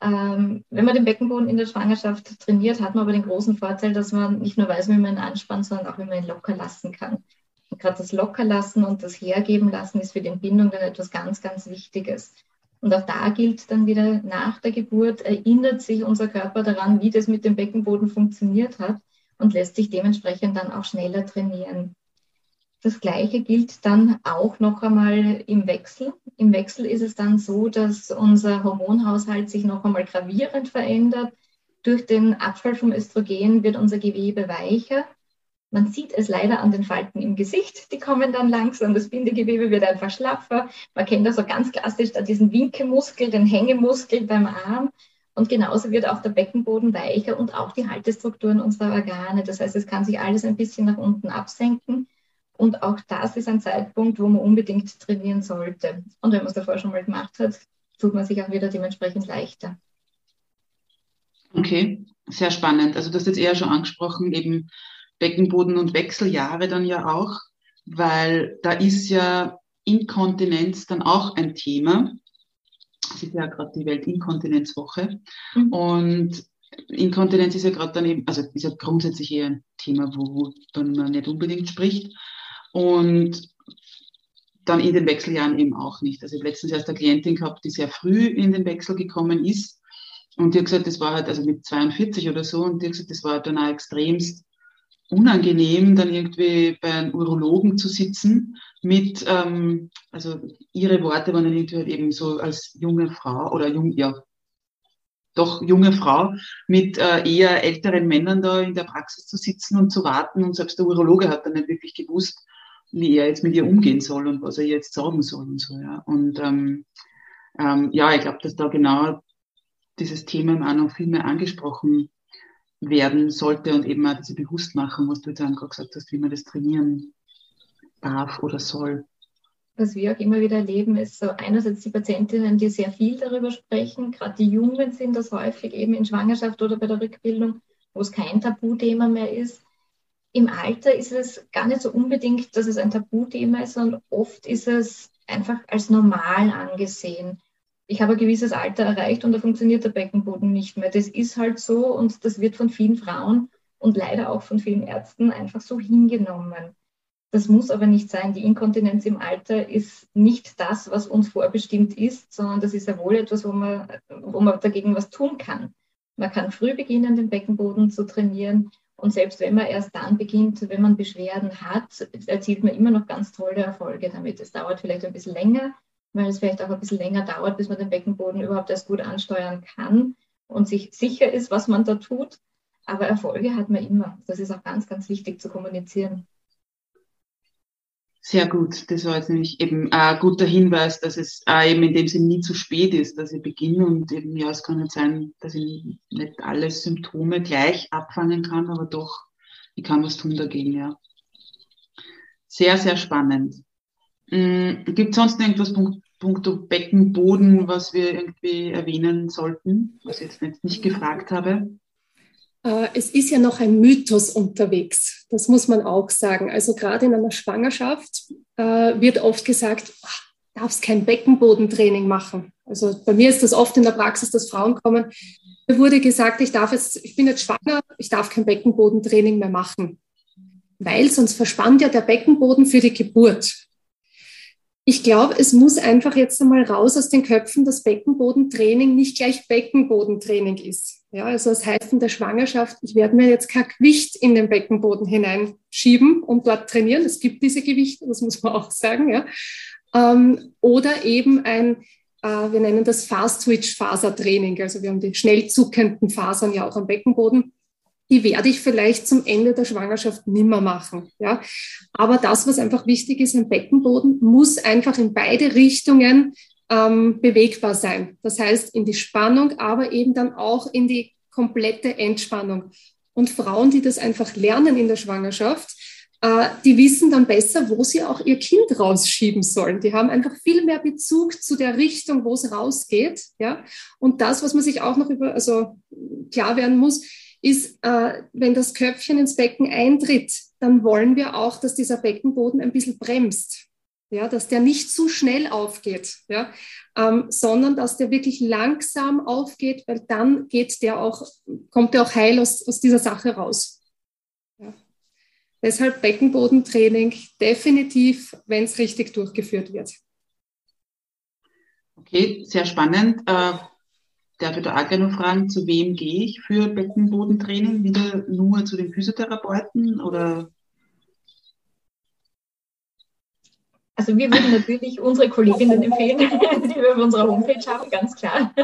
Ähm, wenn man den Beckenboden in der Schwangerschaft trainiert, hat man aber den großen Vorteil, dass man nicht nur weiß, wie man ihn anspannt, sondern auch, wie man ihn locker lassen kann. Und gerade das Lockerlassen und das Hergeben lassen ist für die Entbindung dann etwas ganz, ganz Wichtiges. Und auch da gilt dann wieder nach der Geburt, erinnert sich unser Körper daran, wie das mit dem Beckenboden funktioniert hat und lässt sich dementsprechend dann auch schneller trainieren. Das Gleiche gilt dann auch noch einmal im Wechsel. Im Wechsel ist es dann so, dass unser Hormonhaushalt sich noch einmal gravierend verändert. Durch den Abfall vom Östrogen wird unser Gewebe weicher. Man sieht es leider an den Falten im Gesicht, die kommen dann langsam, das Bindegewebe wird einfach schlaffer. Man kennt also ganz klassisch da diesen Winkemuskel, den Hängemuskel beim Arm. Und genauso wird auch der Beckenboden weicher und auch die Haltestrukturen unserer Organe. Das heißt, es kann sich alles ein bisschen nach unten absenken. Und auch das ist ein Zeitpunkt, wo man unbedingt trainieren sollte. Und wenn man es davor schon mal gemacht hat, tut man sich auch wieder dementsprechend leichter. Okay, sehr spannend. Also du hast jetzt eher schon angesprochen, eben Beckenboden und Wechseljahre dann ja auch, weil da ist ja Inkontinenz dann auch ein Thema. Es ist ja gerade die Weltinkontinenzwoche. Mhm. Und Inkontinenz ist ja gerade dann eben, also ist ja grundsätzlich eher ein Thema, wo dann man nicht unbedingt spricht. Und dann in den Wechseljahren eben auch nicht. Also ich habe letztens erst eine Klientin gehabt, die sehr früh in den Wechsel gekommen ist. Und die hat gesagt, das war halt, also mit 42 oder so, und die hat gesagt, das war dann auch extremst unangenehm, dann irgendwie bei einem Urologen zu sitzen mit, ähm, also ihre Worte waren dann irgendwie halt eben so als junge Frau oder jung, ja, doch junge Frau mit äh, eher älteren Männern da in der Praxis zu sitzen und zu warten und selbst der Urologe hat dann nicht wirklich gewusst, wie er jetzt mit ihr umgehen soll und was er jetzt sagen soll und so, ja. Und ähm, ähm, ja, ich glaube, dass da genau dieses Thema auch noch viel mehr angesprochen werden sollte und eben auch diese Bewusstmachung, was du jetzt auch gesagt hast, wie man das trainieren darf oder soll. Was wir auch immer wieder erleben, ist so einerseits die Patientinnen, die sehr viel darüber sprechen, gerade die Jungen sind das häufig eben in Schwangerschaft oder bei der Rückbildung, wo es kein Tabuthema mehr ist. Im Alter ist es gar nicht so unbedingt, dass es ein Tabuthema ist, sondern oft ist es einfach als normal angesehen ich habe ein gewisses Alter erreicht und da funktioniert der Beckenboden nicht mehr. Das ist halt so und das wird von vielen Frauen und leider auch von vielen Ärzten einfach so hingenommen. Das muss aber nicht sein. Die Inkontinenz im Alter ist nicht das, was uns vorbestimmt ist, sondern das ist ja wohl etwas, wo man, wo man dagegen was tun kann. Man kann früh beginnen, den Beckenboden zu trainieren. Und selbst wenn man erst dann beginnt, wenn man Beschwerden hat, erzielt man immer noch ganz tolle Erfolge damit. Es dauert vielleicht ein bisschen länger, weil es vielleicht auch ein bisschen länger dauert, bis man den Beckenboden überhaupt erst gut ansteuern kann und sich sicher ist, was man da tut. Aber Erfolge hat man immer. Das ist auch ganz, ganz wichtig zu kommunizieren. Sehr gut. Das war jetzt nämlich eben ein guter Hinweis, dass es eben in dem Sinne nie zu spät ist, dass ich beginne und eben, ja, es kann nicht sein, dass ich nicht alle Symptome gleich abfangen kann, aber doch, ich kann was tun dagegen, ja. Sehr, sehr spannend. Mm, Gibt es sonst irgendwas punkto Beckenboden, was wir irgendwie erwähnen sollten, was ich jetzt nicht, gefragt habe? Äh, es ist ja noch ein Mythos unterwegs, das muss man auch sagen. Also gerade in einer Schwangerschaft äh, wird oft gesagt, ach, darfst kein Beckenbodentraining machen. Also bei mir ist das oft in der Praxis, dass Frauen kommen. Mir wurde gesagt, ich darf jetzt, ich bin jetzt schwanger, ich darf kein Beckenbodentraining mehr machen, weil sonst verspannt ja der Beckenboden für die Geburt. Ich glaube, es muss einfach jetzt einmal raus aus den Köpfen, dass Beckenbodentraining nicht gleich Beckenbodentraining ist. Ja, also das heißt in der Schwangerschaft, ich werde mir jetzt kein Gewicht in den Beckenboden hineinschieben und dort trainieren. Es gibt diese Gewichte, das muss man auch sagen. Ja. Ähm, oder eben ein, äh, wir nennen das Fast-Twitch-Fasertraining. Also wir haben die schnell zuckenden Fasern ja auch am Beckenboden die werde ich vielleicht zum Ende der Schwangerschaft nimmer machen. Ja? Aber das, was einfach wichtig ist, ein Beckenboden muss einfach in beide Richtungen ähm, bewegbar sein. Das heißt, in die Spannung, aber eben dann auch in die komplette Entspannung. Und Frauen, die das einfach lernen in der Schwangerschaft, äh, die wissen dann besser, wo sie auch ihr Kind rausschieben sollen. Die haben einfach viel mehr Bezug zu der Richtung, wo es rausgeht. Ja? Und das, was man sich auch noch über, also klar werden muss, ist, äh, wenn das Köpfchen ins Becken eintritt, dann wollen wir auch, dass dieser Beckenboden ein bisschen bremst. Ja, dass der nicht zu schnell aufgeht, ja, ähm, sondern dass der wirklich langsam aufgeht, weil dann geht der auch, kommt der auch heil aus, aus dieser Sache raus. Ja. Deshalb Beckenbodentraining definitiv, wenn es richtig durchgeführt wird. Okay, sehr spannend. Äh, Darf ich da auch gerne noch fragen, zu wem gehe ich für Beckenbodentraining? Wieder nur zu den Physiotherapeuten oder? Also wir würden natürlich unsere Kolleginnen empfehlen, die wir auf unserer Homepage haben, ganz klar.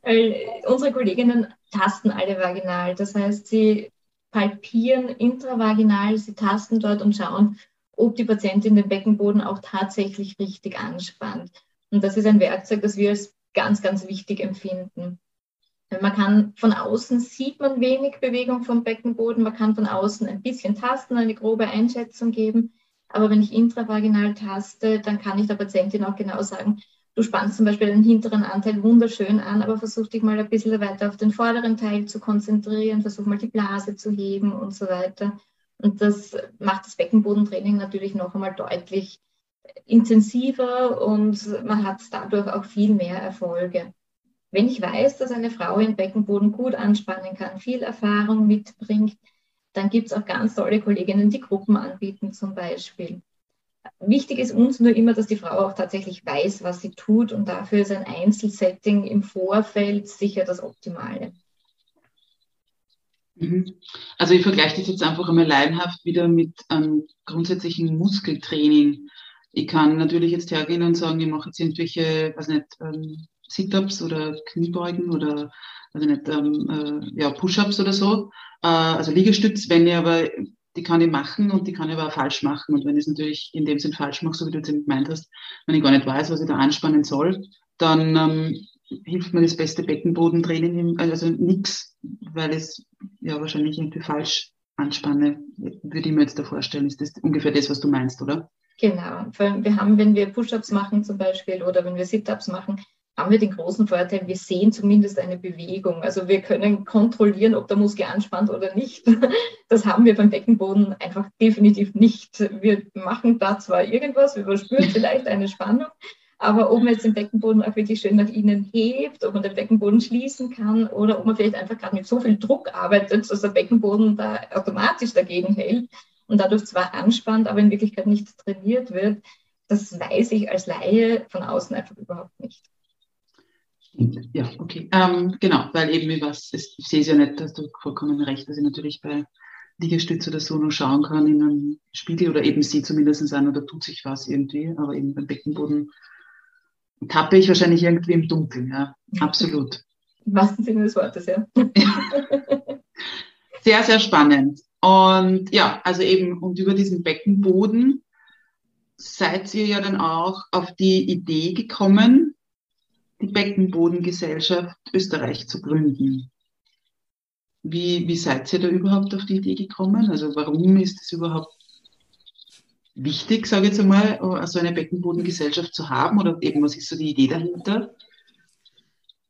Weil unsere Kolleginnen tasten alle vaginal. Das heißt, sie palpieren intravaginal, sie tasten dort und schauen, ob die Patientin den Beckenboden auch tatsächlich richtig anspannt. Und das ist ein Werkzeug, das wir als ganz, ganz wichtig empfinden. Man kann von außen sieht man wenig Bewegung vom Beckenboden, man kann von außen ein bisschen tasten, eine grobe Einschätzung geben. Aber wenn ich intravaginal taste, dann kann ich der Patientin auch genau sagen, du spannst zum Beispiel den hinteren Anteil wunderschön an, aber versuch dich mal ein bisschen weiter auf den vorderen Teil zu konzentrieren, versuch mal die Blase zu heben und so weiter. Und das macht das Beckenbodentraining natürlich noch einmal deutlich intensiver und man hat dadurch auch viel mehr Erfolge. Wenn ich weiß, dass eine Frau ihren Beckenboden gut anspannen kann, viel Erfahrung mitbringt, dann gibt es auch ganz tolle Kolleginnen, die Gruppen anbieten zum Beispiel. Wichtig ist uns nur immer, dass die Frau auch tatsächlich weiß, was sie tut und dafür ist ein Einzelsetting im Vorfeld sicher das Optimale. Mhm. Also ich vergleiche das jetzt einfach einmal laienhaft wieder mit einem grundsätzlichen Muskeltraining. Ich kann natürlich jetzt hergehen und sagen, ich mache jetzt irgendwelche, weiß nicht, ähm, Sit-ups oder Kniebeugen oder also nicht, ähm, äh, ja, Push-ups oder so. Äh, also Liegestütz, wenn ich aber, die kann ich machen und die kann ich aber auch falsch machen. Und wenn ich es natürlich in dem Sinn falsch mache, so wie du jetzt gemeint hast, wenn ich gar nicht weiß, was ich da anspannen soll, dann ähm, hilft mir das beste Beckenbodentraining, also nichts, weil es ja wahrscheinlich irgendwie falsch anspanne, würde ich mir jetzt da vorstellen. Ist das ungefähr das, was du meinst, oder? Genau. Wir haben, wenn wir Push-ups machen zum Beispiel oder wenn wir Sit-ups machen, haben wir den großen Vorteil, wir sehen zumindest eine Bewegung. Also wir können kontrollieren, ob der Muskel anspannt oder nicht. Das haben wir beim Beckenboden einfach definitiv nicht. Wir machen da zwar irgendwas, wir verspüren vielleicht eine Spannung, aber ob man jetzt den Beckenboden auch wirklich schön nach innen hebt, ob man den Beckenboden schließen kann oder ob man vielleicht einfach gerade mit so viel Druck arbeitet, dass der Beckenboden da automatisch dagegen hält und dadurch zwar anspannt, aber in Wirklichkeit nicht trainiert wird, das weiß ich als Laie von außen einfach überhaupt nicht. Ja, okay. Ähm, genau, weil eben weiß, ich sehe es ja nicht, dass du vollkommen recht, dass ich natürlich bei Liegestütze oder so noch schauen kann in einem Spiegel oder eben sie zumindest an oder tut sich was irgendwie, aber eben beim Beckenboden tappe ich wahrscheinlich irgendwie im Dunkeln, ja, absolut. Im wahrsten Sinne des Wortes, ja. sehr, sehr spannend. Und ja, also eben, und über diesen Beckenboden seid ihr ja dann auch auf die Idee gekommen, die Beckenbodengesellschaft Österreich zu gründen. Wie, wie seid ihr da überhaupt auf die Idee gekommen? Also warum ist es überhaupt wichtig, sage ich jetzt einmal, so eine Beckenbodengesellschaft zu haben? Oder eben, was ist so die Idee dahinter?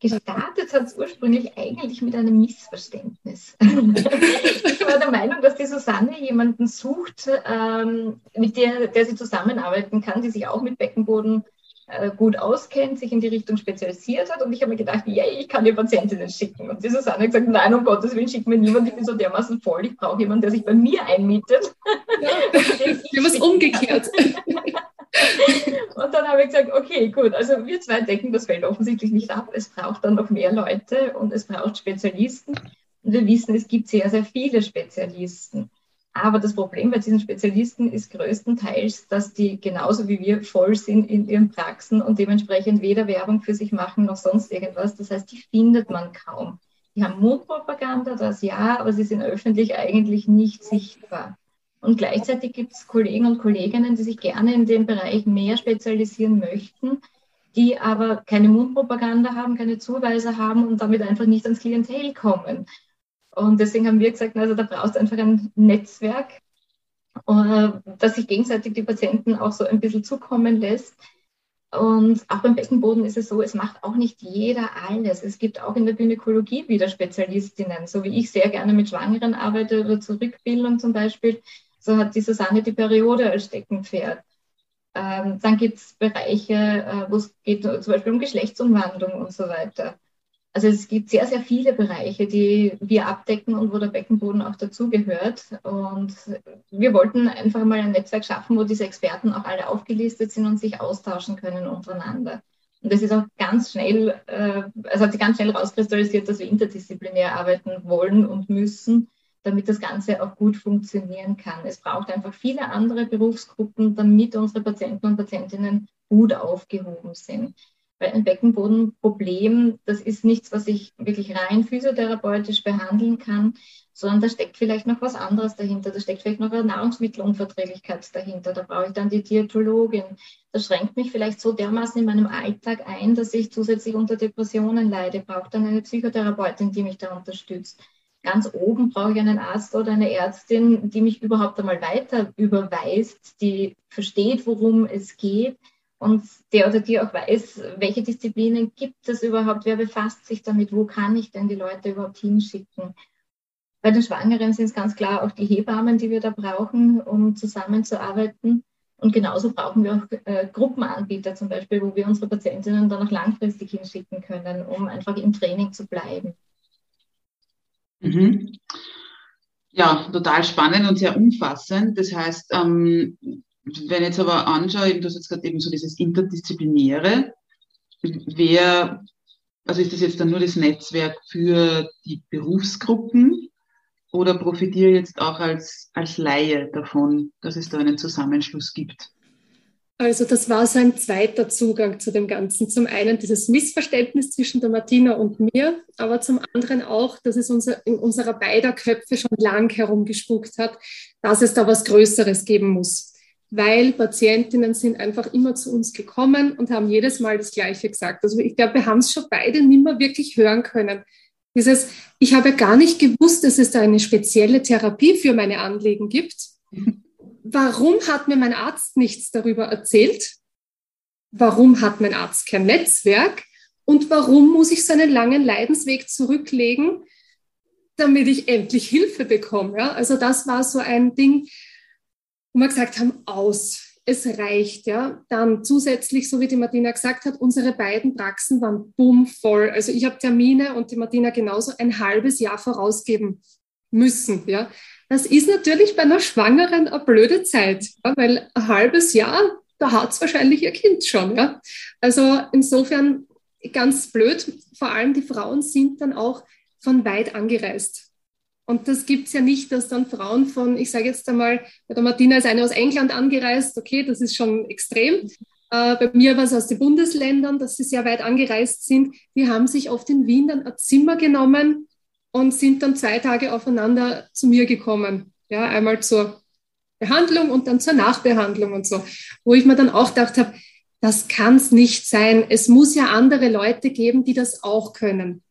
Gestartet hat es ursprünglich eigentlich mit einem Missverständnis. ich war der Meinung, dass die Susanne jemanden sucht, ähm, mit der, der sie zusammenarbeiten kann, die sich auch mit Beckenboden äh, gut auskennt, sich in die Richtung spezialisiert hat. Und ich habe mir gedacht, ja, ich kann dir Patientinnen schicken. Und die Susanne hat gesagt, nein, um Gottes Willen, schick mir niemand, ich bin so dermaßen voll, ich brauche jemanden, der sich bei mir einmietet. Ja, wir haben es umgekehrt. und dann habe ich gesagt, okay, gut, also wir zwei decken das Feld offensichtlich nicht ab. Es braucht dann noch mehr Leute und es braucht Spezialisten. Und wir wissen, es gibt sehr, sehr viele Spezialisten. Aber das Problem bei diesen Spezialisten ist größtenteils, dass die genauso wie wir voll sind in ihren Praxen und dementsprechend weder Werbung für sich machen noch sonst irgendwas. Das heißt, die findet man kaum. Die haben Mundpropaganda, das ja, aber sie sind öffentlich eigentlich nicht sichtbar. Und gleichzeitig gibt es Kollegen und Kolleginnen, die sich gerne in dem Bereich mehr spezialisieren möchten, die aber keine Mundpropaganda haben, keine Zuweise haben und damit einfach nicht ans Klientel kommen. Und deswegen haben wir gesagt, also da brauchst du einfach ein Netzwerk, äh, das sich gegenseitig die Patienten auch so ein bisschen zukommen lässt. Und auch beim Beckenboden ist es so, es macht auch nicht jeder alles. Es gibt auch in der Gynäkologie wieder Spezialistinnen, so wie ich sehr gerne mit Schwangeren arbeite oder zur Rückbildung zum Beispiel. So hat die Susanne die Periode als Steckenpferd. Ähm, dann gibt es Bereiche, äh, wo es geht zum Beispiel um Geschlechtsumwandlung und so weiter. Also es gibt sehr, sehr viele Bereiche, die wir abdecken und wo der Beckenboden auch dazugehört. Und wir wollten einfach mal ein Netzwerk schaffen, wo diese Experten auch alle aufgelistet sind und sich austauschen können untereinander. Und das ist auch ganz schnell, äh, es hat sich ganz schnell rauskristallisiert, dass wir interdisziplinär arbeiten wollen und müssen, damit das Ganze auch gut funktionieren kann. Es braucht einfach viele andere Berufsgruppen, damit unsere Patienten und Patientinnen gut aufgehoben sind. Weil ein Beckenbodenproblem, das ist nichts, was ich wirklich rein physiotherapeutisch behandeln kann, sondern da steckt vielleicht noch was anderes dahinter. Da steckt vielleicht noch eine Nahrungsmittelunverträglichkeit dahinter. Da brauche ich dann die Diätologin. Das schränkt mich vielleicht so dermaßen in meinem Alltag ein, dass ich zusätzlich unter Depressionen leide. Brauche dann eine Psychotherapeutin, die mich da unterstützt. Ganz oben brauche ich einen Arzt oder eine Ärztin, die mich überhaupt einmal weiter überweist, die versteht, worum es geht, und der oder die auch weiß, welche Disziplinen gibt es überhaupt, wer befasst sich damit, wo kann ich denn die Leute überhaupt hinschicken. Bei den Schwangeren sind es ganz klar auch die Hebammen, die wir da brauchen, um zusammenzuarbeiten. Und genauso brauchen wir auch äh, Gruppenanbieter zum Beispiel, wo wir unsere Patientinnen dann auch langfristig hinschicken können, um einfach im Training zu bleiben. Mhm. Ja, total spannend und sehr umfassend. Das heißt, ähm, wenn ich jetzt aber anschaue, du hast jetzt gerade eben so dieses Interdisziplinäre, wer, also ist das jetzt dann nur das Netzwerk für die Berufsgruppen oder profitiere jetzt auch als, als Laie davon, dass es da einen Zusammenschluss gibt? Also das war so ein zweiter Zugang zu dem Ganzen. Zum einen dieses Missverständnis zwischen der Martina und mir, aber zum anderen auch, dass es unser, in unserer beider Köpfe schon lang herumgespuckt hat, dass es da was Größeres geben muss. Weil Patientinnen sind einfach immer zu uns gekommen und haben jedes Mal das Gleiche gesagt. Also ich glaube, wir haben es schon beide nimmer wirklich hören können. Dieses, ich habe gar nicht gewusst, dass es da eine spezielle Therapie für meine Anliegen gibt. Warum hat mir mein Arzt nichts darüber erzählt? Warum hat mein Arzt kein Netzwerk? Und warum muss ich so einen langen Leidensweg zurücklegen, damit ich endlich Hilfe bekomme? Ja? Also das war so ein Ding, wo wir gesagt haben, aus es reicht, ja. Dann zusätzlich, so wie die Martina gesagt hat, unsere beiden Praxen waren bumm voll. Also ich habe Termine und die Martina genauso ein halbes Jahr vorausgeben müssen, ja. Das ist natürlich bei einer Schwangeren eine blöde Zeit, weil ein halbes Jahr, da hat es wahrscheinlich ihr Kind schon, ja. Also insofern ganz blöd. Vor allem die Frauen sind dann auch von weit angereist. Und das gibt es ja nicht, dass dann Frauen von, ich sage jetzt einmal, bei der Martina ist eine aus England angereist, okay, das ist schon extrem. Äh, bei mir war es aus den Bundesländern, dass sie sehr weit angereist sind. Die haben sich oft in Wien dann ein Zimmer genommen und sind dann zwei Tage aufeinander zu mir gekommen. Ja, einmal zur Behandlung und dann zur Nachbehandlung und so. Wo ich mir dann auch gedacht habe, das kann es nicht sein. Es muss ja andere Leute geben, die das auch können.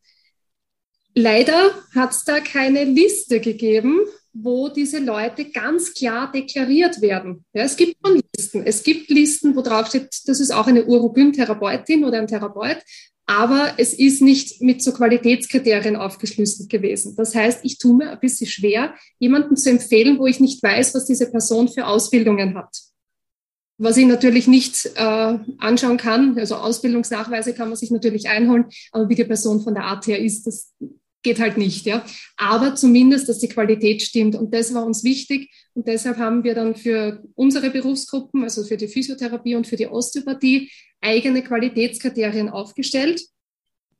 Leider hat es da keine Liste gegeben, wo diese Leute ganz klar deklariert werden. Ja, es gibt schon Listen. Es gibt Listen, wo drauf steht, das ist auch eine Urogyn-Therapeutin oder ein Therapeut, aber es ist nicht mit so Qualitätskriterien aufgeschlüsselt gewesen. Das heißt, ich tue mir ein bisschen schwer, jemanden zu empfehlen, wo ich nicht weiß, was diese Person für Ausbildungen hat. Was ich natürlich nicht äh, anschauen kann, also Ausbildungsnachweise kann man sich natürlich einholen, aber wie die Person von der Art her ist, das geht halt nicht, ja. Aber zumindest, dass die Qualität stimmt. Und das war uns wichtig. Und deshalb haben wir dann für unsere Berufsgruppen, also für die Physiotherapie und für die Osteopathie, eigene Qualitätskriterien aufgestellt,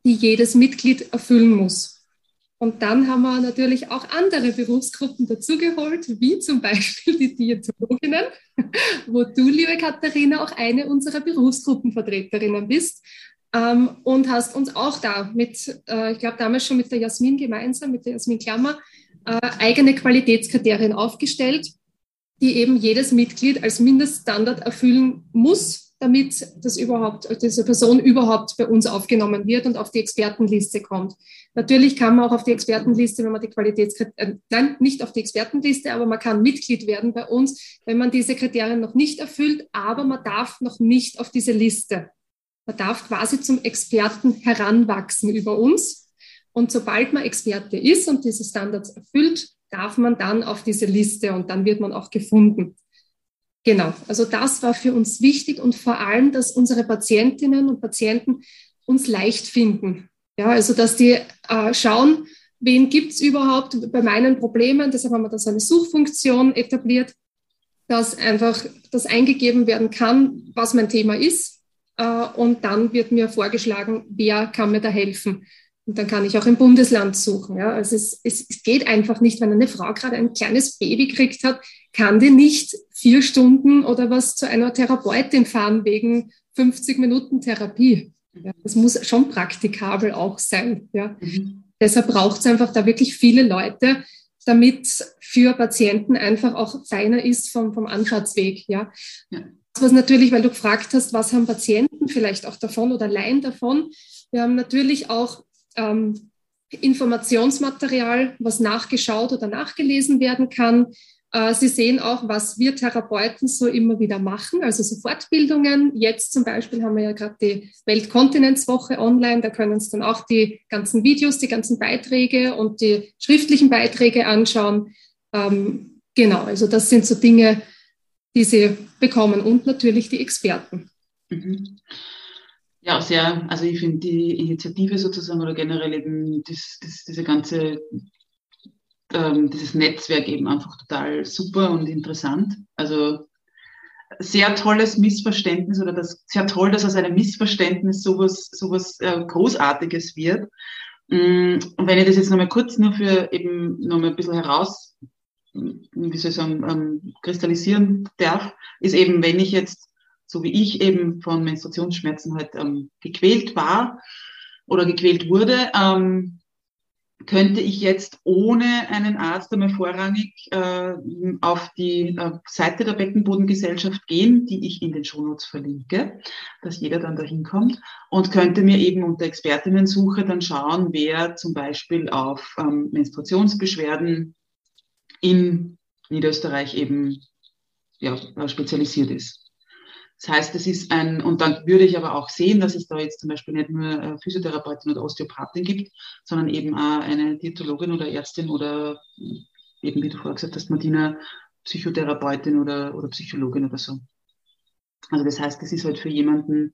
die jedes Mitglied erfüllen muss. Und dann haben wir natürlich auch andere Berufsgruppen dazugeholt, wie zum Beispiel die Diätologinnen, wo du, liebe Katharina, auch eine unserer Berufsgruppenvertreterinnen bist ähm, und hast uns auch da mit, äh, ich glaube damals schon mit der Jasmin gemeinsam, mit der Jasmin Klammer, äh, eigene Qualitätskriterien aufgestellt, die eben jedes Mitglied als Mindeststandard erfüllen muss, damit das überhaupt, diese Person überhaupt bei uns aufgenommen wird und auf die Expertenliste kommt. Natürlich kann man auch auf die Expertenliste, wenn man die Qualitätskriterien, äh, nein, nicht auf die Expertenliste, aber man kann Mitglied werden bei uns, wenn man diese Kriterien noch nicht erfüllt, aber man darf noch nicht auf diese Liste. Man darf quasi zum Experten heranwachsen über uns. Und sobald man Experte ist und diese Standards erfüllt, darf man dann auf diese Liste und dann wird man auch gefunden. Genau, also das war für uns wichtig und vor allem, dass unsere Patientinnen und Patienten uns leicht finden. Ja, also dass die äh, schauen, wen gibt es überhaupt bei meinen Problemen. Deshalb haben wir da so eine Suchfunktion etabliert, dass einfach das eingegeben werden kann, was mein Thema ist und dann wird mir vorgeschlagen, wer kann mir da helfen. Und dann kann ich auch im Bundesland suchen. Ja. Also es, es, es geht einfach nicht, wenn eine Frau gerade ein kleines Baby gekriegt hat, kann die nicht vier Stunden oder was zu einer Therapeutin fahren wegen 50 Minuten Therapie. Ja. Das muss schon praktikabel auch sein. Ja. Mhm. Deshalb braucht es einfach da wirklich viele Leute, damit für Patienten einfach auch feiner ist vom, vom Anfahrtsweg. Ja. ja was natürlich, weil du gefragt hast, was haben Patienten vielleicht auch davon oder Laien davon. Wir haben natürlich auch ähm, Informationsmaterial, was nachgeschaut oder nachgelesen werden kann. Äh, Sie sehen auch, was wir Therapeuten so immer wieder machen, also so Fortbildungen. Jetzt zum Beispiel haben wir ja gerade die Weltkontinentswoche online. Da können Sie dann auch die ganzen Videos, die ganzen Beiträge und die schriftlichen Beiträge anschauen. Ähm, genau, also das sind so Dinge, die sie bekommen und natürlich die Experten. Mhm. Ja, sehr, also ich finde die Initiative sozusagen oder generell eben das, das, diese ganze, ähm, dieses Netzwerk eben einfach total super und interessant. Also sehr tolles Missverständnis oder das sehr toll, dass aus einem Missverständnis sowas, sowas äh, Großartiges wird. Mm, und wenn ich das jetzt nochmal kurz nur für eben nochmal ein bisschen heraus, wie soll ich sagen, ähm, kristallisieren darf, ist eben, wenn ich jetzt, so wie ich eben von Menstruationsschmerzen halt ähm, gequält war oder gequält wurde, ähm, könnte ich jetzt ohne einen Arzt einmal vorrangig äh, auf die äh, Seite der Beckenbodengesellschaft gehen, die ich in den Shownotes verlinke, dass jeder dann dahin kommt und könnte mir eben unter Expertinnen-Suche dann schauen, wer zum Beispiel auf ähm, Menstruationsbeschwerden in Niederösterreich eben ja, spezialisiert ist. Das heißt, es ist ein, und dann würde ich aber auch sehen, dass es da jetzt zum Beispiel nicht nur äh, Physiotherapeutin oder Osteopathin gibt, sondern eben auch eine Diätologin oder Ärztin oder eben, wie du vorher gesagt hast, Martina, Psychotherapeutin oder, oder Psychologin oder so. Also das heißt, es ist halt für jemanden,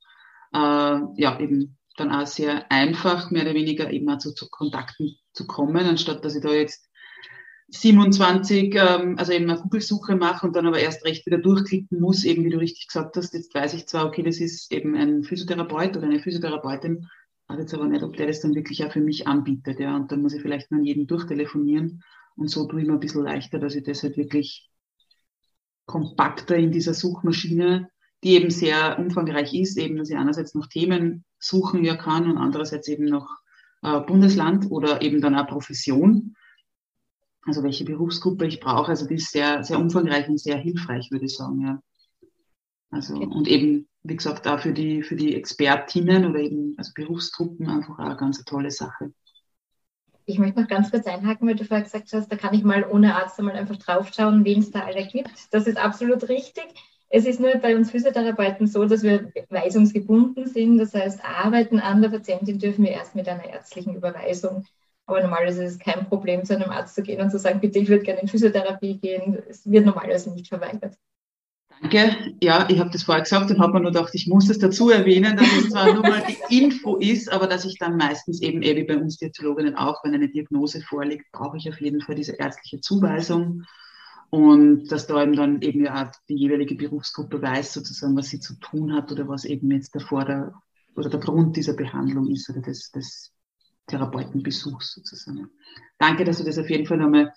äh, ja, eben dann auch sehr einfach, mehr oder weniger eben auch zu, zu Kontakten zu kommen, anstatt dass ich da jetzt 27, ähm, also eben eine Google-Suche mache und dann aber erst recht wieder durchklicken muss, eben wie du richtig gesagt hast, jetzt weiß ich zwar, okay, das ist eben ein Physiotherapeut oder eine Physiotherapeutin, weiß jetzt aber nicht, ob der das dann wirklich auch für mich anbietet, ja, und dann muss ich vielleicht an jeden durchtelefonieren. Und so tue ich mir ein bisschen leichter, dass ich das halt wirklich kompakter in dieser Suchmaschine, die eben sehr umfangreich ist, eben, dass ich einerseits noch Themen suchen ja kann und andererseits eben noch äh, Bundesland oder eben dann auch Profession also welche Berufsgruppe ich brauche. Also die ist sehr, sehr umfangreich und sehr hilfreich, würde ich sagen, ja. Also, okay. und eben, wie gesagt, da für die, für die Expertinnen oder eben, also Berufsgruppen einfach auch eine ganz tolle Sache. Ich möchte noch ganz kurz einhaken, weil du vorher gesagt hast, da kann ich mal ohne Arzt einmal einfach draufschauen, wen es da alle gibt. Das ist absolut richtig. Es ist nur bei uns Physiotherapeuten so, dass wir weisungsgebunden sind. Das heißt, arbeiten an der Patientin dürfen wir erst mit einer ärztlichen Überweisung. Aber normalerweise ist es kein Problem, zu einem Arzt zu gehen und zu sagen, bitte, ich würde gerne in Physiotherapie gehen. Es wird normalerweise nicht verweigert. Danke. Ja, ich habe das vorher gesagt und habe mir nur gedacht, ich muss es dazu erwähnen, dass es zwar nur mal die Info ist, aber dass ich dann meistens eben, eh wie bei uns Diätologinnen auch, wenn eine Diagnose vorliegt, brauche ich auf jeden Fall diese ärztliche Zuweisung. Und dass da eben dann eben ja die jeweilige Berufsgruppe weiß sozusagen, was sie zu tun hat oder was eben jetzt der, oder der Grund dieser Behandlung ist oder des, des Therapeutenbesuchs sozusagen. Danke, dass du das auf jeden Fall nochmal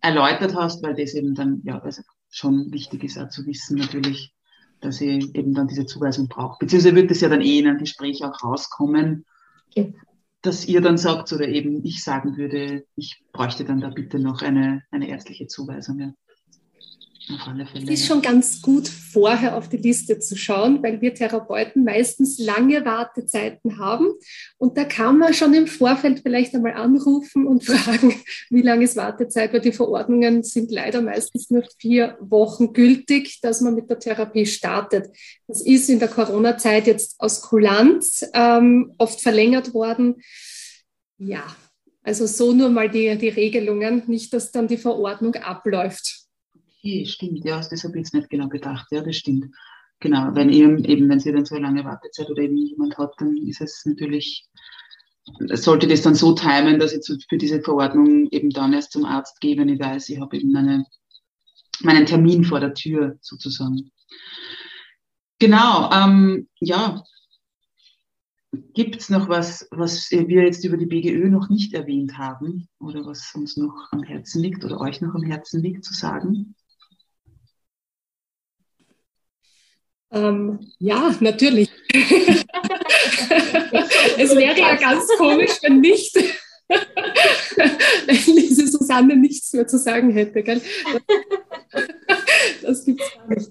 erläutert hast, weil das eben dann ja also schon wichtig ist, auch zu wissen natürlich, dass ich eben dann diese Zuweisung brauche. Beziehungsweise wird das ja dann eh in einem Gespräch auch rauskommen, okay. dass ihr dann sagt oder eben ich sagen würde, ich bräuchte dann da bitte noch eine, eine ärztliche Zuweisung. Ja. Es ist schon ganz gut, vorher auf die Liste zu schauen, weil wir Therapeuten meistens lange Wartezeiten haben. Und da kann man schon im Vorfeld vielleicht einmal anrufen und fragen, wie lange ist Wartezeit, weil die Verordnungen sind leider meistens nur vier Wochen gültig, dass man mit der Therapie startet. Das ist in der Corona-Zeit jetzt aus Kulanz ähm, oft verlängert worden. Ja, also so nur mal die, die Regelungen, nicht, dass dann die Verordnung abläuft okay, stimmt, ja, das habe ich jetzt nicht genau bedacht, ja, das stimmt. Genau, wenn eben, eben, wenn sie dann so eine lange Wartezeit oder eben jemand hat, dann ist es natürlich, sollte das dann so timen, dass ich für diese Verordnung eben dann erst zum Arzt gehe, wenn ich weiß, ich habe eben meine, meinen Termin vor der Tür sozusagen. Genau, ähm, ja. Gibt es noch was, was wir jetzt über die BGÖ noch nicht erwähnt haben oder was uns noch am Herzen liegt oder euch noch am Herzen liegt zu sagen? Ähm, ja, natürlich. es wäre ja ganz komisch, wenn nicht, wenn diese Susanne nichts mehr zu sagen hätte. Gell? Das gibt es gar nicht.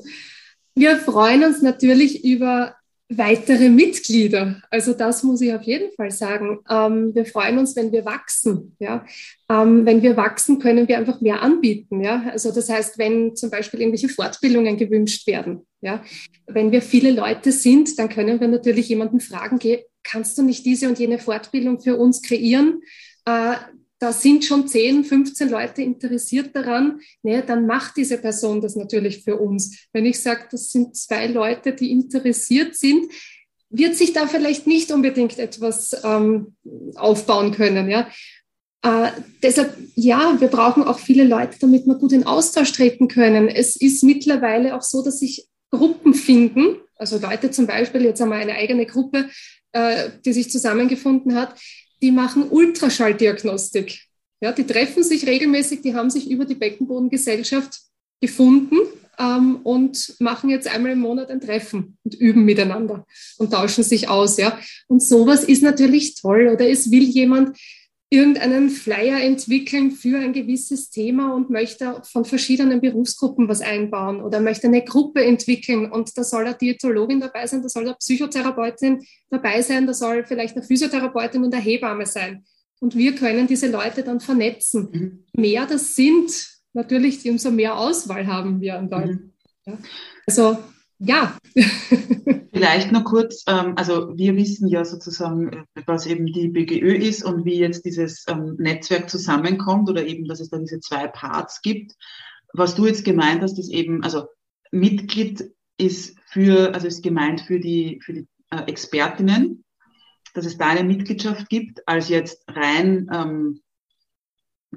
Wir freuen uns natürlich über weitere Mitglieder. Also das muss ich auf jeden Fall sagen. Ähm, wir freuen uns, wenn wir wachsen. Ja? Ähm, wenn wir wachsen, können wir einfach mehr anbieten. Ja? Also das heißt, wenn zum Beispiel irgendwelche Fortbildungen gewünscht werden. Ja? Wenn wir viele Leute sind, dann können wir natürlich jemanden fragen, kannst du nicht diese und jene Fortbildung für uns kreieren? Äh, da sind schon 10, 15 Leute interessiert daran, ne, dann macht diese Person das natürlich für uns. Wenn ich sage, das sind zwei Leute, die interessiert sind, wird sich da vielleicht nicht unbedingt etwas ähm, aufbauen können. Ja? Äh, deshalb, ja, wir brauchen auch viele Leute, damit wir gut in Austausch treten können. Es ist mittlerweile auch so, dass sich Gruppen finden, also Leute zum Beispiel, jetzt haben wir eine eigene Gruppe, äh, die sich zusammengefunden hat, die machen Ultraschalldiagnostik. Ja, die treffen sich regelmäßig, die haben sich über die Beckenbodengesellschaft gefunden ähm, und machen jetzt einmal im Monat ein Treffen und üben miteinander und tauschen sich aus. Ja. Und sowas ist natürlich toll. Oder es will jemand irgendeinen Flyer entwickeln für ein gewisses Thema und möchte von verschiedenen Berufsgruppen was einbauen oder möchte eine Gruppe entwickeln und da soll eine Diätologin dabei sein, da soll eine Psychotherapeutin dabei sein, da soll vielleicht eine Physiotherapeutin und eine Hebamme sein. Und wir können diese Leute dann vernetzen. Mhm. Mehr das sind, natürlich, umso mehr Auswahl haben wir an Leuten. Mhm. Ja. Also ja. Vielleicht noch kurz, ähm, also wir wissen ja sozusagen, was eben die BGÖ ist und wie jetzt dieses ähm, Netzwerk zusammenkommt oder eben, dass es da diese zwei Parts gibt. Was du jetzt gemeint hast, ist eben, also Mitglied ist für, also ist gemeint für die, für die äh, Expertinnen, dass es da eine Mitgliedschaft gibt, als jetzt rein ähm,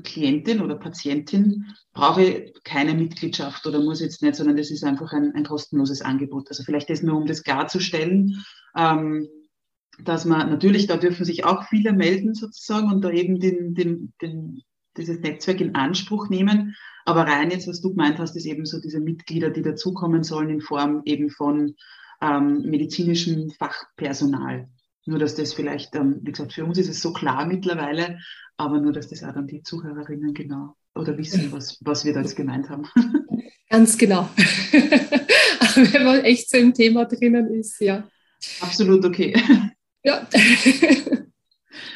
Klientin oder Patientin brauche keine Mitgliedschaft oder muss jetzt nicht, sondern das ist einfach ein, ein kostenloses Angebot. Also vielleicht ist nur, um das klarzustellen, ähm, dass man natürlich, da dürfen sich auch viele melden sozusagen und da eben den, den, den, dieses Netzwerk in Anspruch nehmen. Aber rein jetzt, was du gemeint hast, ist eben so diese Mitglieder, die dazukommen sollen in Form eben von ähm, medizinischem Fachpersonal. Nur, dass das vielleicht, ähm, wie gesagt, für uns ist es so klar mittlerweile, aber nur, dass das auch dann die Zuhörerinnen genau oder wissen, was, was wir da jetzt gemeint haben. Ganz genau. Wenn man echt so im Thema drinnen ist, ja. Absolut okay. Ja.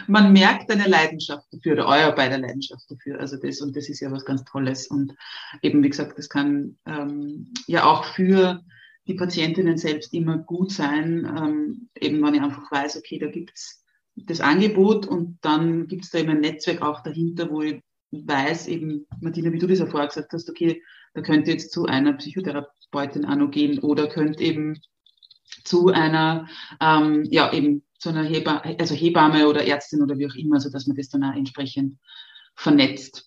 Man merkt eine Leidenschaft dafür oder euer beider Leidenschaft dafür. Also das und das ist ja was ganz Tolles. Und eben, wie gesagt, das kann ähm, ja auch für die Patientinnen selbst immer gut sein, ähm, eben wenn ich einfach weiß, okay, da gibt's das Angebot und dann gibt's da eben ein Netzwerk auch dahinter, wo ich weiß, eben, Martina, wie du das ja vorher gesagt hast, okay, da könnte jetzt zu einer Psychotherapeutin noch gehen oder könnte eben zu einer, ähm, ja, eben zu einer Hebamme, also Hebamme oder Ärztin oder wie auch immer, so dass man das dann auch entsprechend vernetzt.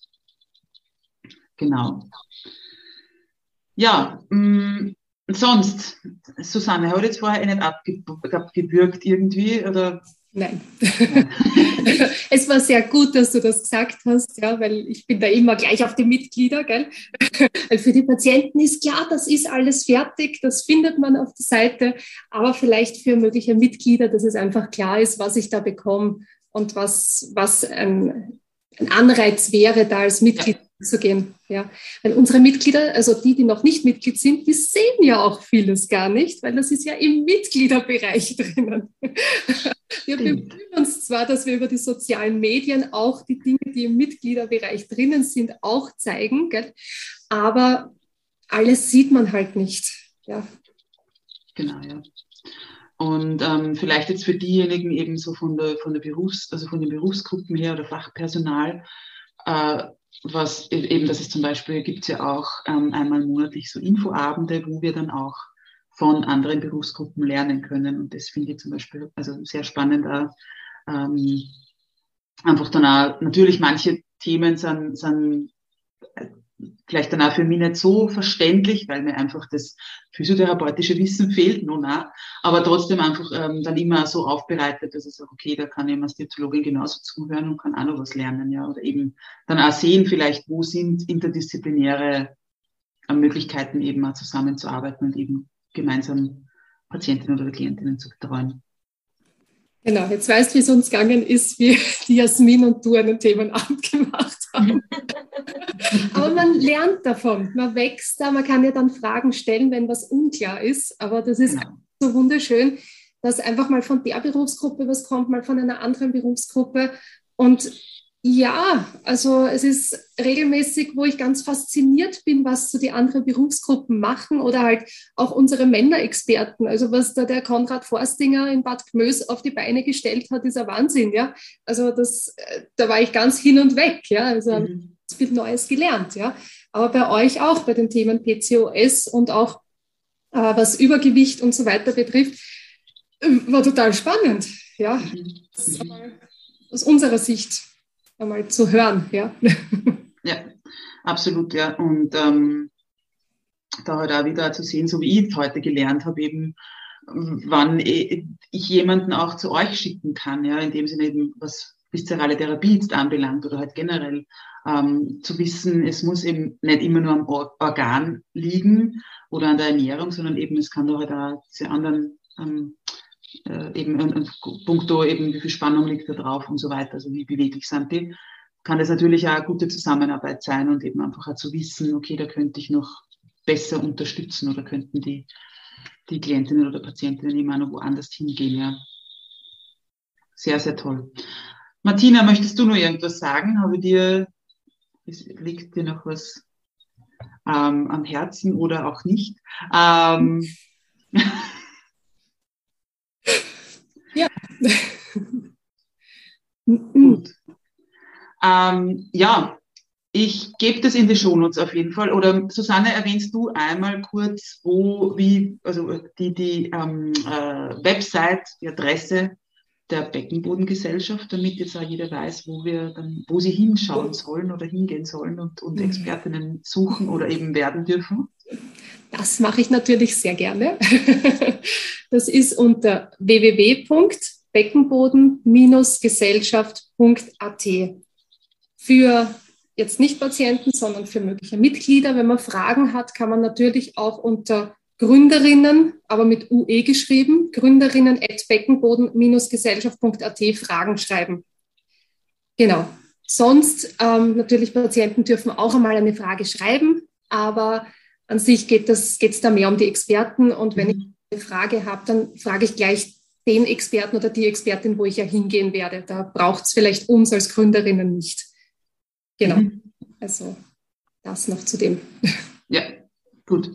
Genau. Ja, mh, mm, Sonst, Susanne, habe ich jetzt vorher eh nicht abgebürgt irgendwie? Oder? Nein. es war sehr gut, dass du das gesagt hast, ja, weil ich bin da immer gleich auf die Mitglieder. Gell? Weil für die Patienten ist klar, das ist alles fertig, das findet man auf der Seite, aber vielleicht für mögliche Mitglieder, dass es einfach klar ist, was ich da bekomme und was, was ein, ein Anreiz wäre, da als Mitglied. Zu gehen. Ja, weil unsere Mitglieder, also die, die noch nicht Mitglied sind, die sehen ja auch vieles gar nicht, weil das ist ja im Mitgliederbereich drinnen. Wir bemühen uns zwar, dass wir über die sozialen Medien auch die Dinge, die im Mitgliederbereich drinnen sind, auch zeigen, gell? aber alles sieht man halt nicht. Ja. Genau, ja. Und ähm, vielleicht jetzt für diejenigen eben so von der, von der Berufs-, also von den Berufsgruppen her oder Fachpersonal, äh, was eben, das ist zum Beispiel, gibt es ja auch ähm, einmal monatlich so Infoabende, wo wir dann auch von anderen Berufsgruppen lernen können. Und das finde ich zum Beispiel also sehr spannend. Auch, ähm, einfach dann auch, natürlich manche Themen sind, sind vielleicht dann auch für mich nicht so verständlich, weil mir einfach das physiotherapeutische Wissen fehlt, nun auch, aber trotzdem einfach ähm, dann immer so aufbereitet, dass ich sage, okay, da kann ich als Diätologin genauso zuhören und kann auch noch was lernen, ja, oder eben dann auch sehen vielleicht, wo sind interdisziplinäre äh, Möglichkeiten eben auch zusammenzuarbeiten und eben gemeinsam Patientinnen oder Klientinnen zu betreuen. Genau, jetzt weißt du, wie es uns gegangen ist, wie die Jasmin und du einen Themenabend gemacht haben. aber man lernt davon, man wächst da, man kann ja dann Fragen stellen, wenn was unklar ist. Aber das ist genau. so wunderschön, dass einfach mal von der Berufsgruppe was kommt, mal von einer anderen Berufsgruppe. Und Ja, also es ist regelmäßig, wo ich ganz fasziniert bin, was so die anderen Berufsgruppen machen oder halt auch unsere Männerexperten. Also was da der Konrad Forstinger in Bad Gmös auf die Beine gestellt hat, ist ein Wahnsinn, ja. Also das, äh, da war ich ganz hin und weg, ja. Also mhm. viel Neues gelernt, ja. Aber bei euch auch, bei den Themen PCOS und auch äh, was Übergewicht und so weiter betrifft, äh, war total spannend, ja. Mhm. Aus unserer Sicht einmal zu hören. Ja, ja absolut, ja. Und ähm, da halt auch wieder zu sehen, so wie ich heute gelernt habe, eben, wann ich jemanden auch zu euch schicken kann, ja, in dem Sinne eben, was viszerale Therapie jetzt anbelangt oder halt generell ähm, zu wissen, es muss eben nicht immer nur am Organ liegen oder an der Ernährung, sondern eben es kann doch halt auch diese anderen ähm, äh, eben ein, punkto eben, wie viel Spannung liegt da drauf und so weiter, also wie beweglich sind die, kann das natürlich auch eine gute Zusammenarbeit sein und eben einfach auch zu wissen, okay, da könnte ich noch besser unterstützen oder könnten die, die Klientinnen oder Patientinnen auch noch woanders hingehen, ja. Sehr, sehr toll. Martina, möchtest du noch irgendwas sagen? Habe dir, liegt dir noch was ähm, am Herzen oder auch nicht? Ähm, Gut. Ähm, ja, ich gebe das in die Shownotes auf jeden Fall. Oder Susanne, erwähnst du einmal kurz, wo, wie, also die, die ähm, äh, Website, die Adresse der Beckenbodengesellschaft, damit jetzt auch jeder weiß, wo wir dann, wo sie hinschauen sollen oder hingehen sollen und, und mhm. Expertinnen suchen oder eben werden dürfen? Das mache ich natürlich sehr gerne. Das ist unter www.beckenboden-gesellschaft.at. Für jetzt nicht Patienten, sondern für mögliche Mitglieder. Wenn man Fragen hat, kann man natürlich auch unter Gründerinnen, aber mit UE geschrieben, Gründerinnen at beckenboden-gesellschaft.at Fragen schreiben. Genau. Sonst ähm, natürlich Patienten dürfen auch einmal eine Frage schreiben, aber an sich geht es da mehr um die Experten. Und wenn ich eine Frage habe, dann frage ich gleich den Experten oder die Expertin, wo ich ja hingehen werde. Da braucht es vielleicht uns als Gründerinnen nicht. Genau. Mhm. Also das noch zu dem. Ja, gut.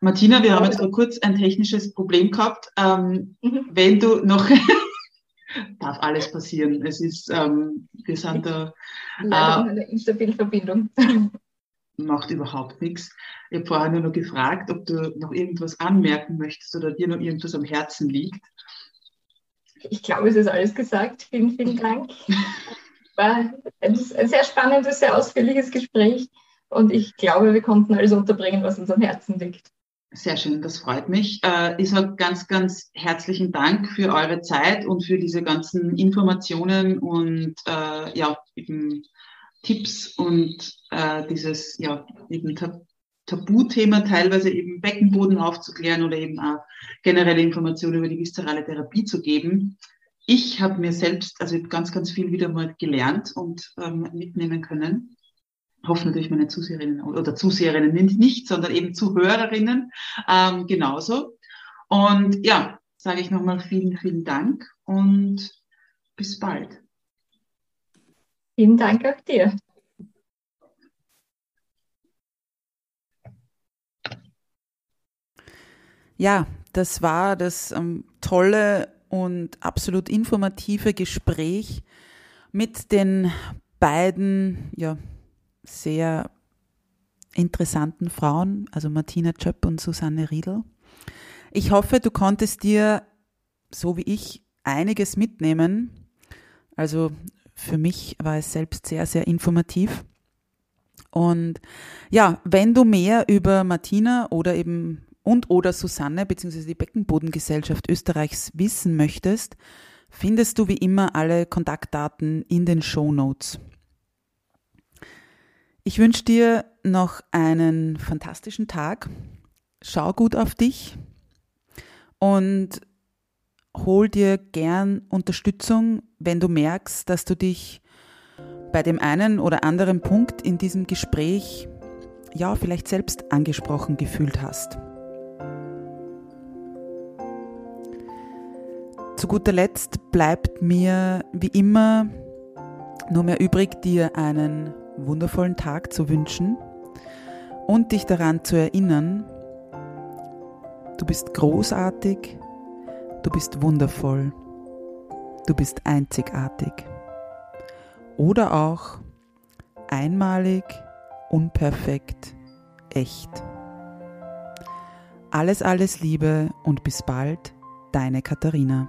Martina, wir haben jetzt kurz ein technisches Problem gehabt. Ähm, mhm. Wenn du noch, darf alles passieren. Es ist, ähm, wir sind da. Leider äh, eine instabile Verbindung. macht überhaupt nichts. Ich habe vorher nur noch gefragt, ob du noch irgendwas anmerken möchtest oder dir noch irgendwas am Herzen liegt. Ich glaube, es ist alles gesagt. Vielen, vielen Dank. War ein, sehr spannendes, sehr ausführliches Gespräch und ich glaube, wir konnten alles unterbringen, was uns am Herzen liegt. Sehr schön, das freut mich. Äh, ich sage ganz, ganz herzlichen Dank für eure Zeit und für diese ganzen Informationen und äh, ja, eben Tipps und äh, dieses ja eben Tab Tabuthema teilweise eben Beckenboden aufzuklären oder eben auch generelle Informationen über die viszerale Therapie zu geben. Ich habe mir selbst also ganz, ganz viel wieder mal gelernt und ähm, mitnehmen können. Hoffe natürlich meine Zuseherinnen oder Zuseherinnen nicht, sondern eben Zuhörerinnen ähm, genauso. Und ja, sage ich nochmal vielen, vielen Dank und bis bald. Vielen Dank auch dir. Ja, das war das ähm, tolle und absolut informative Gespräch mit den beiden ja, sehr interessanten Frauen, also Martina Czöpp und Susanne Riedel. Ich hoffe, du konntest dir, so wie ich, einiges mitnehmen. Also für mich war es selbst sehr, sehr informativ. Und ja, wenn du mehr über Martina oder eben und oder Susanne bzw. die Beckenbodengesellschaft Österreichs wissen möchtest, findest du wie immer alle Kontaktdaten in den Show Notes. Ich wünsche dir noch einen fantastischen Tag. Schau gut auf dich und hol dir gern Unterstützung, wenn du merkst, dass du dich bei dem einen oder anderen Punkt in diesem Gespräch ja vielleicht selbst angesprochen gefühlt hast. Zu guter Letzt bleibt mir wie immer nur mehr übrig, dir einen wundervollen Tag zu wünschen und dich daran zu erinnern, du bist großartig, du bist wundervoll, du bist einzigartig oder auch einmalig, unperfekt, echt. Alles, alles Liebe und bis bald, deine Katharina.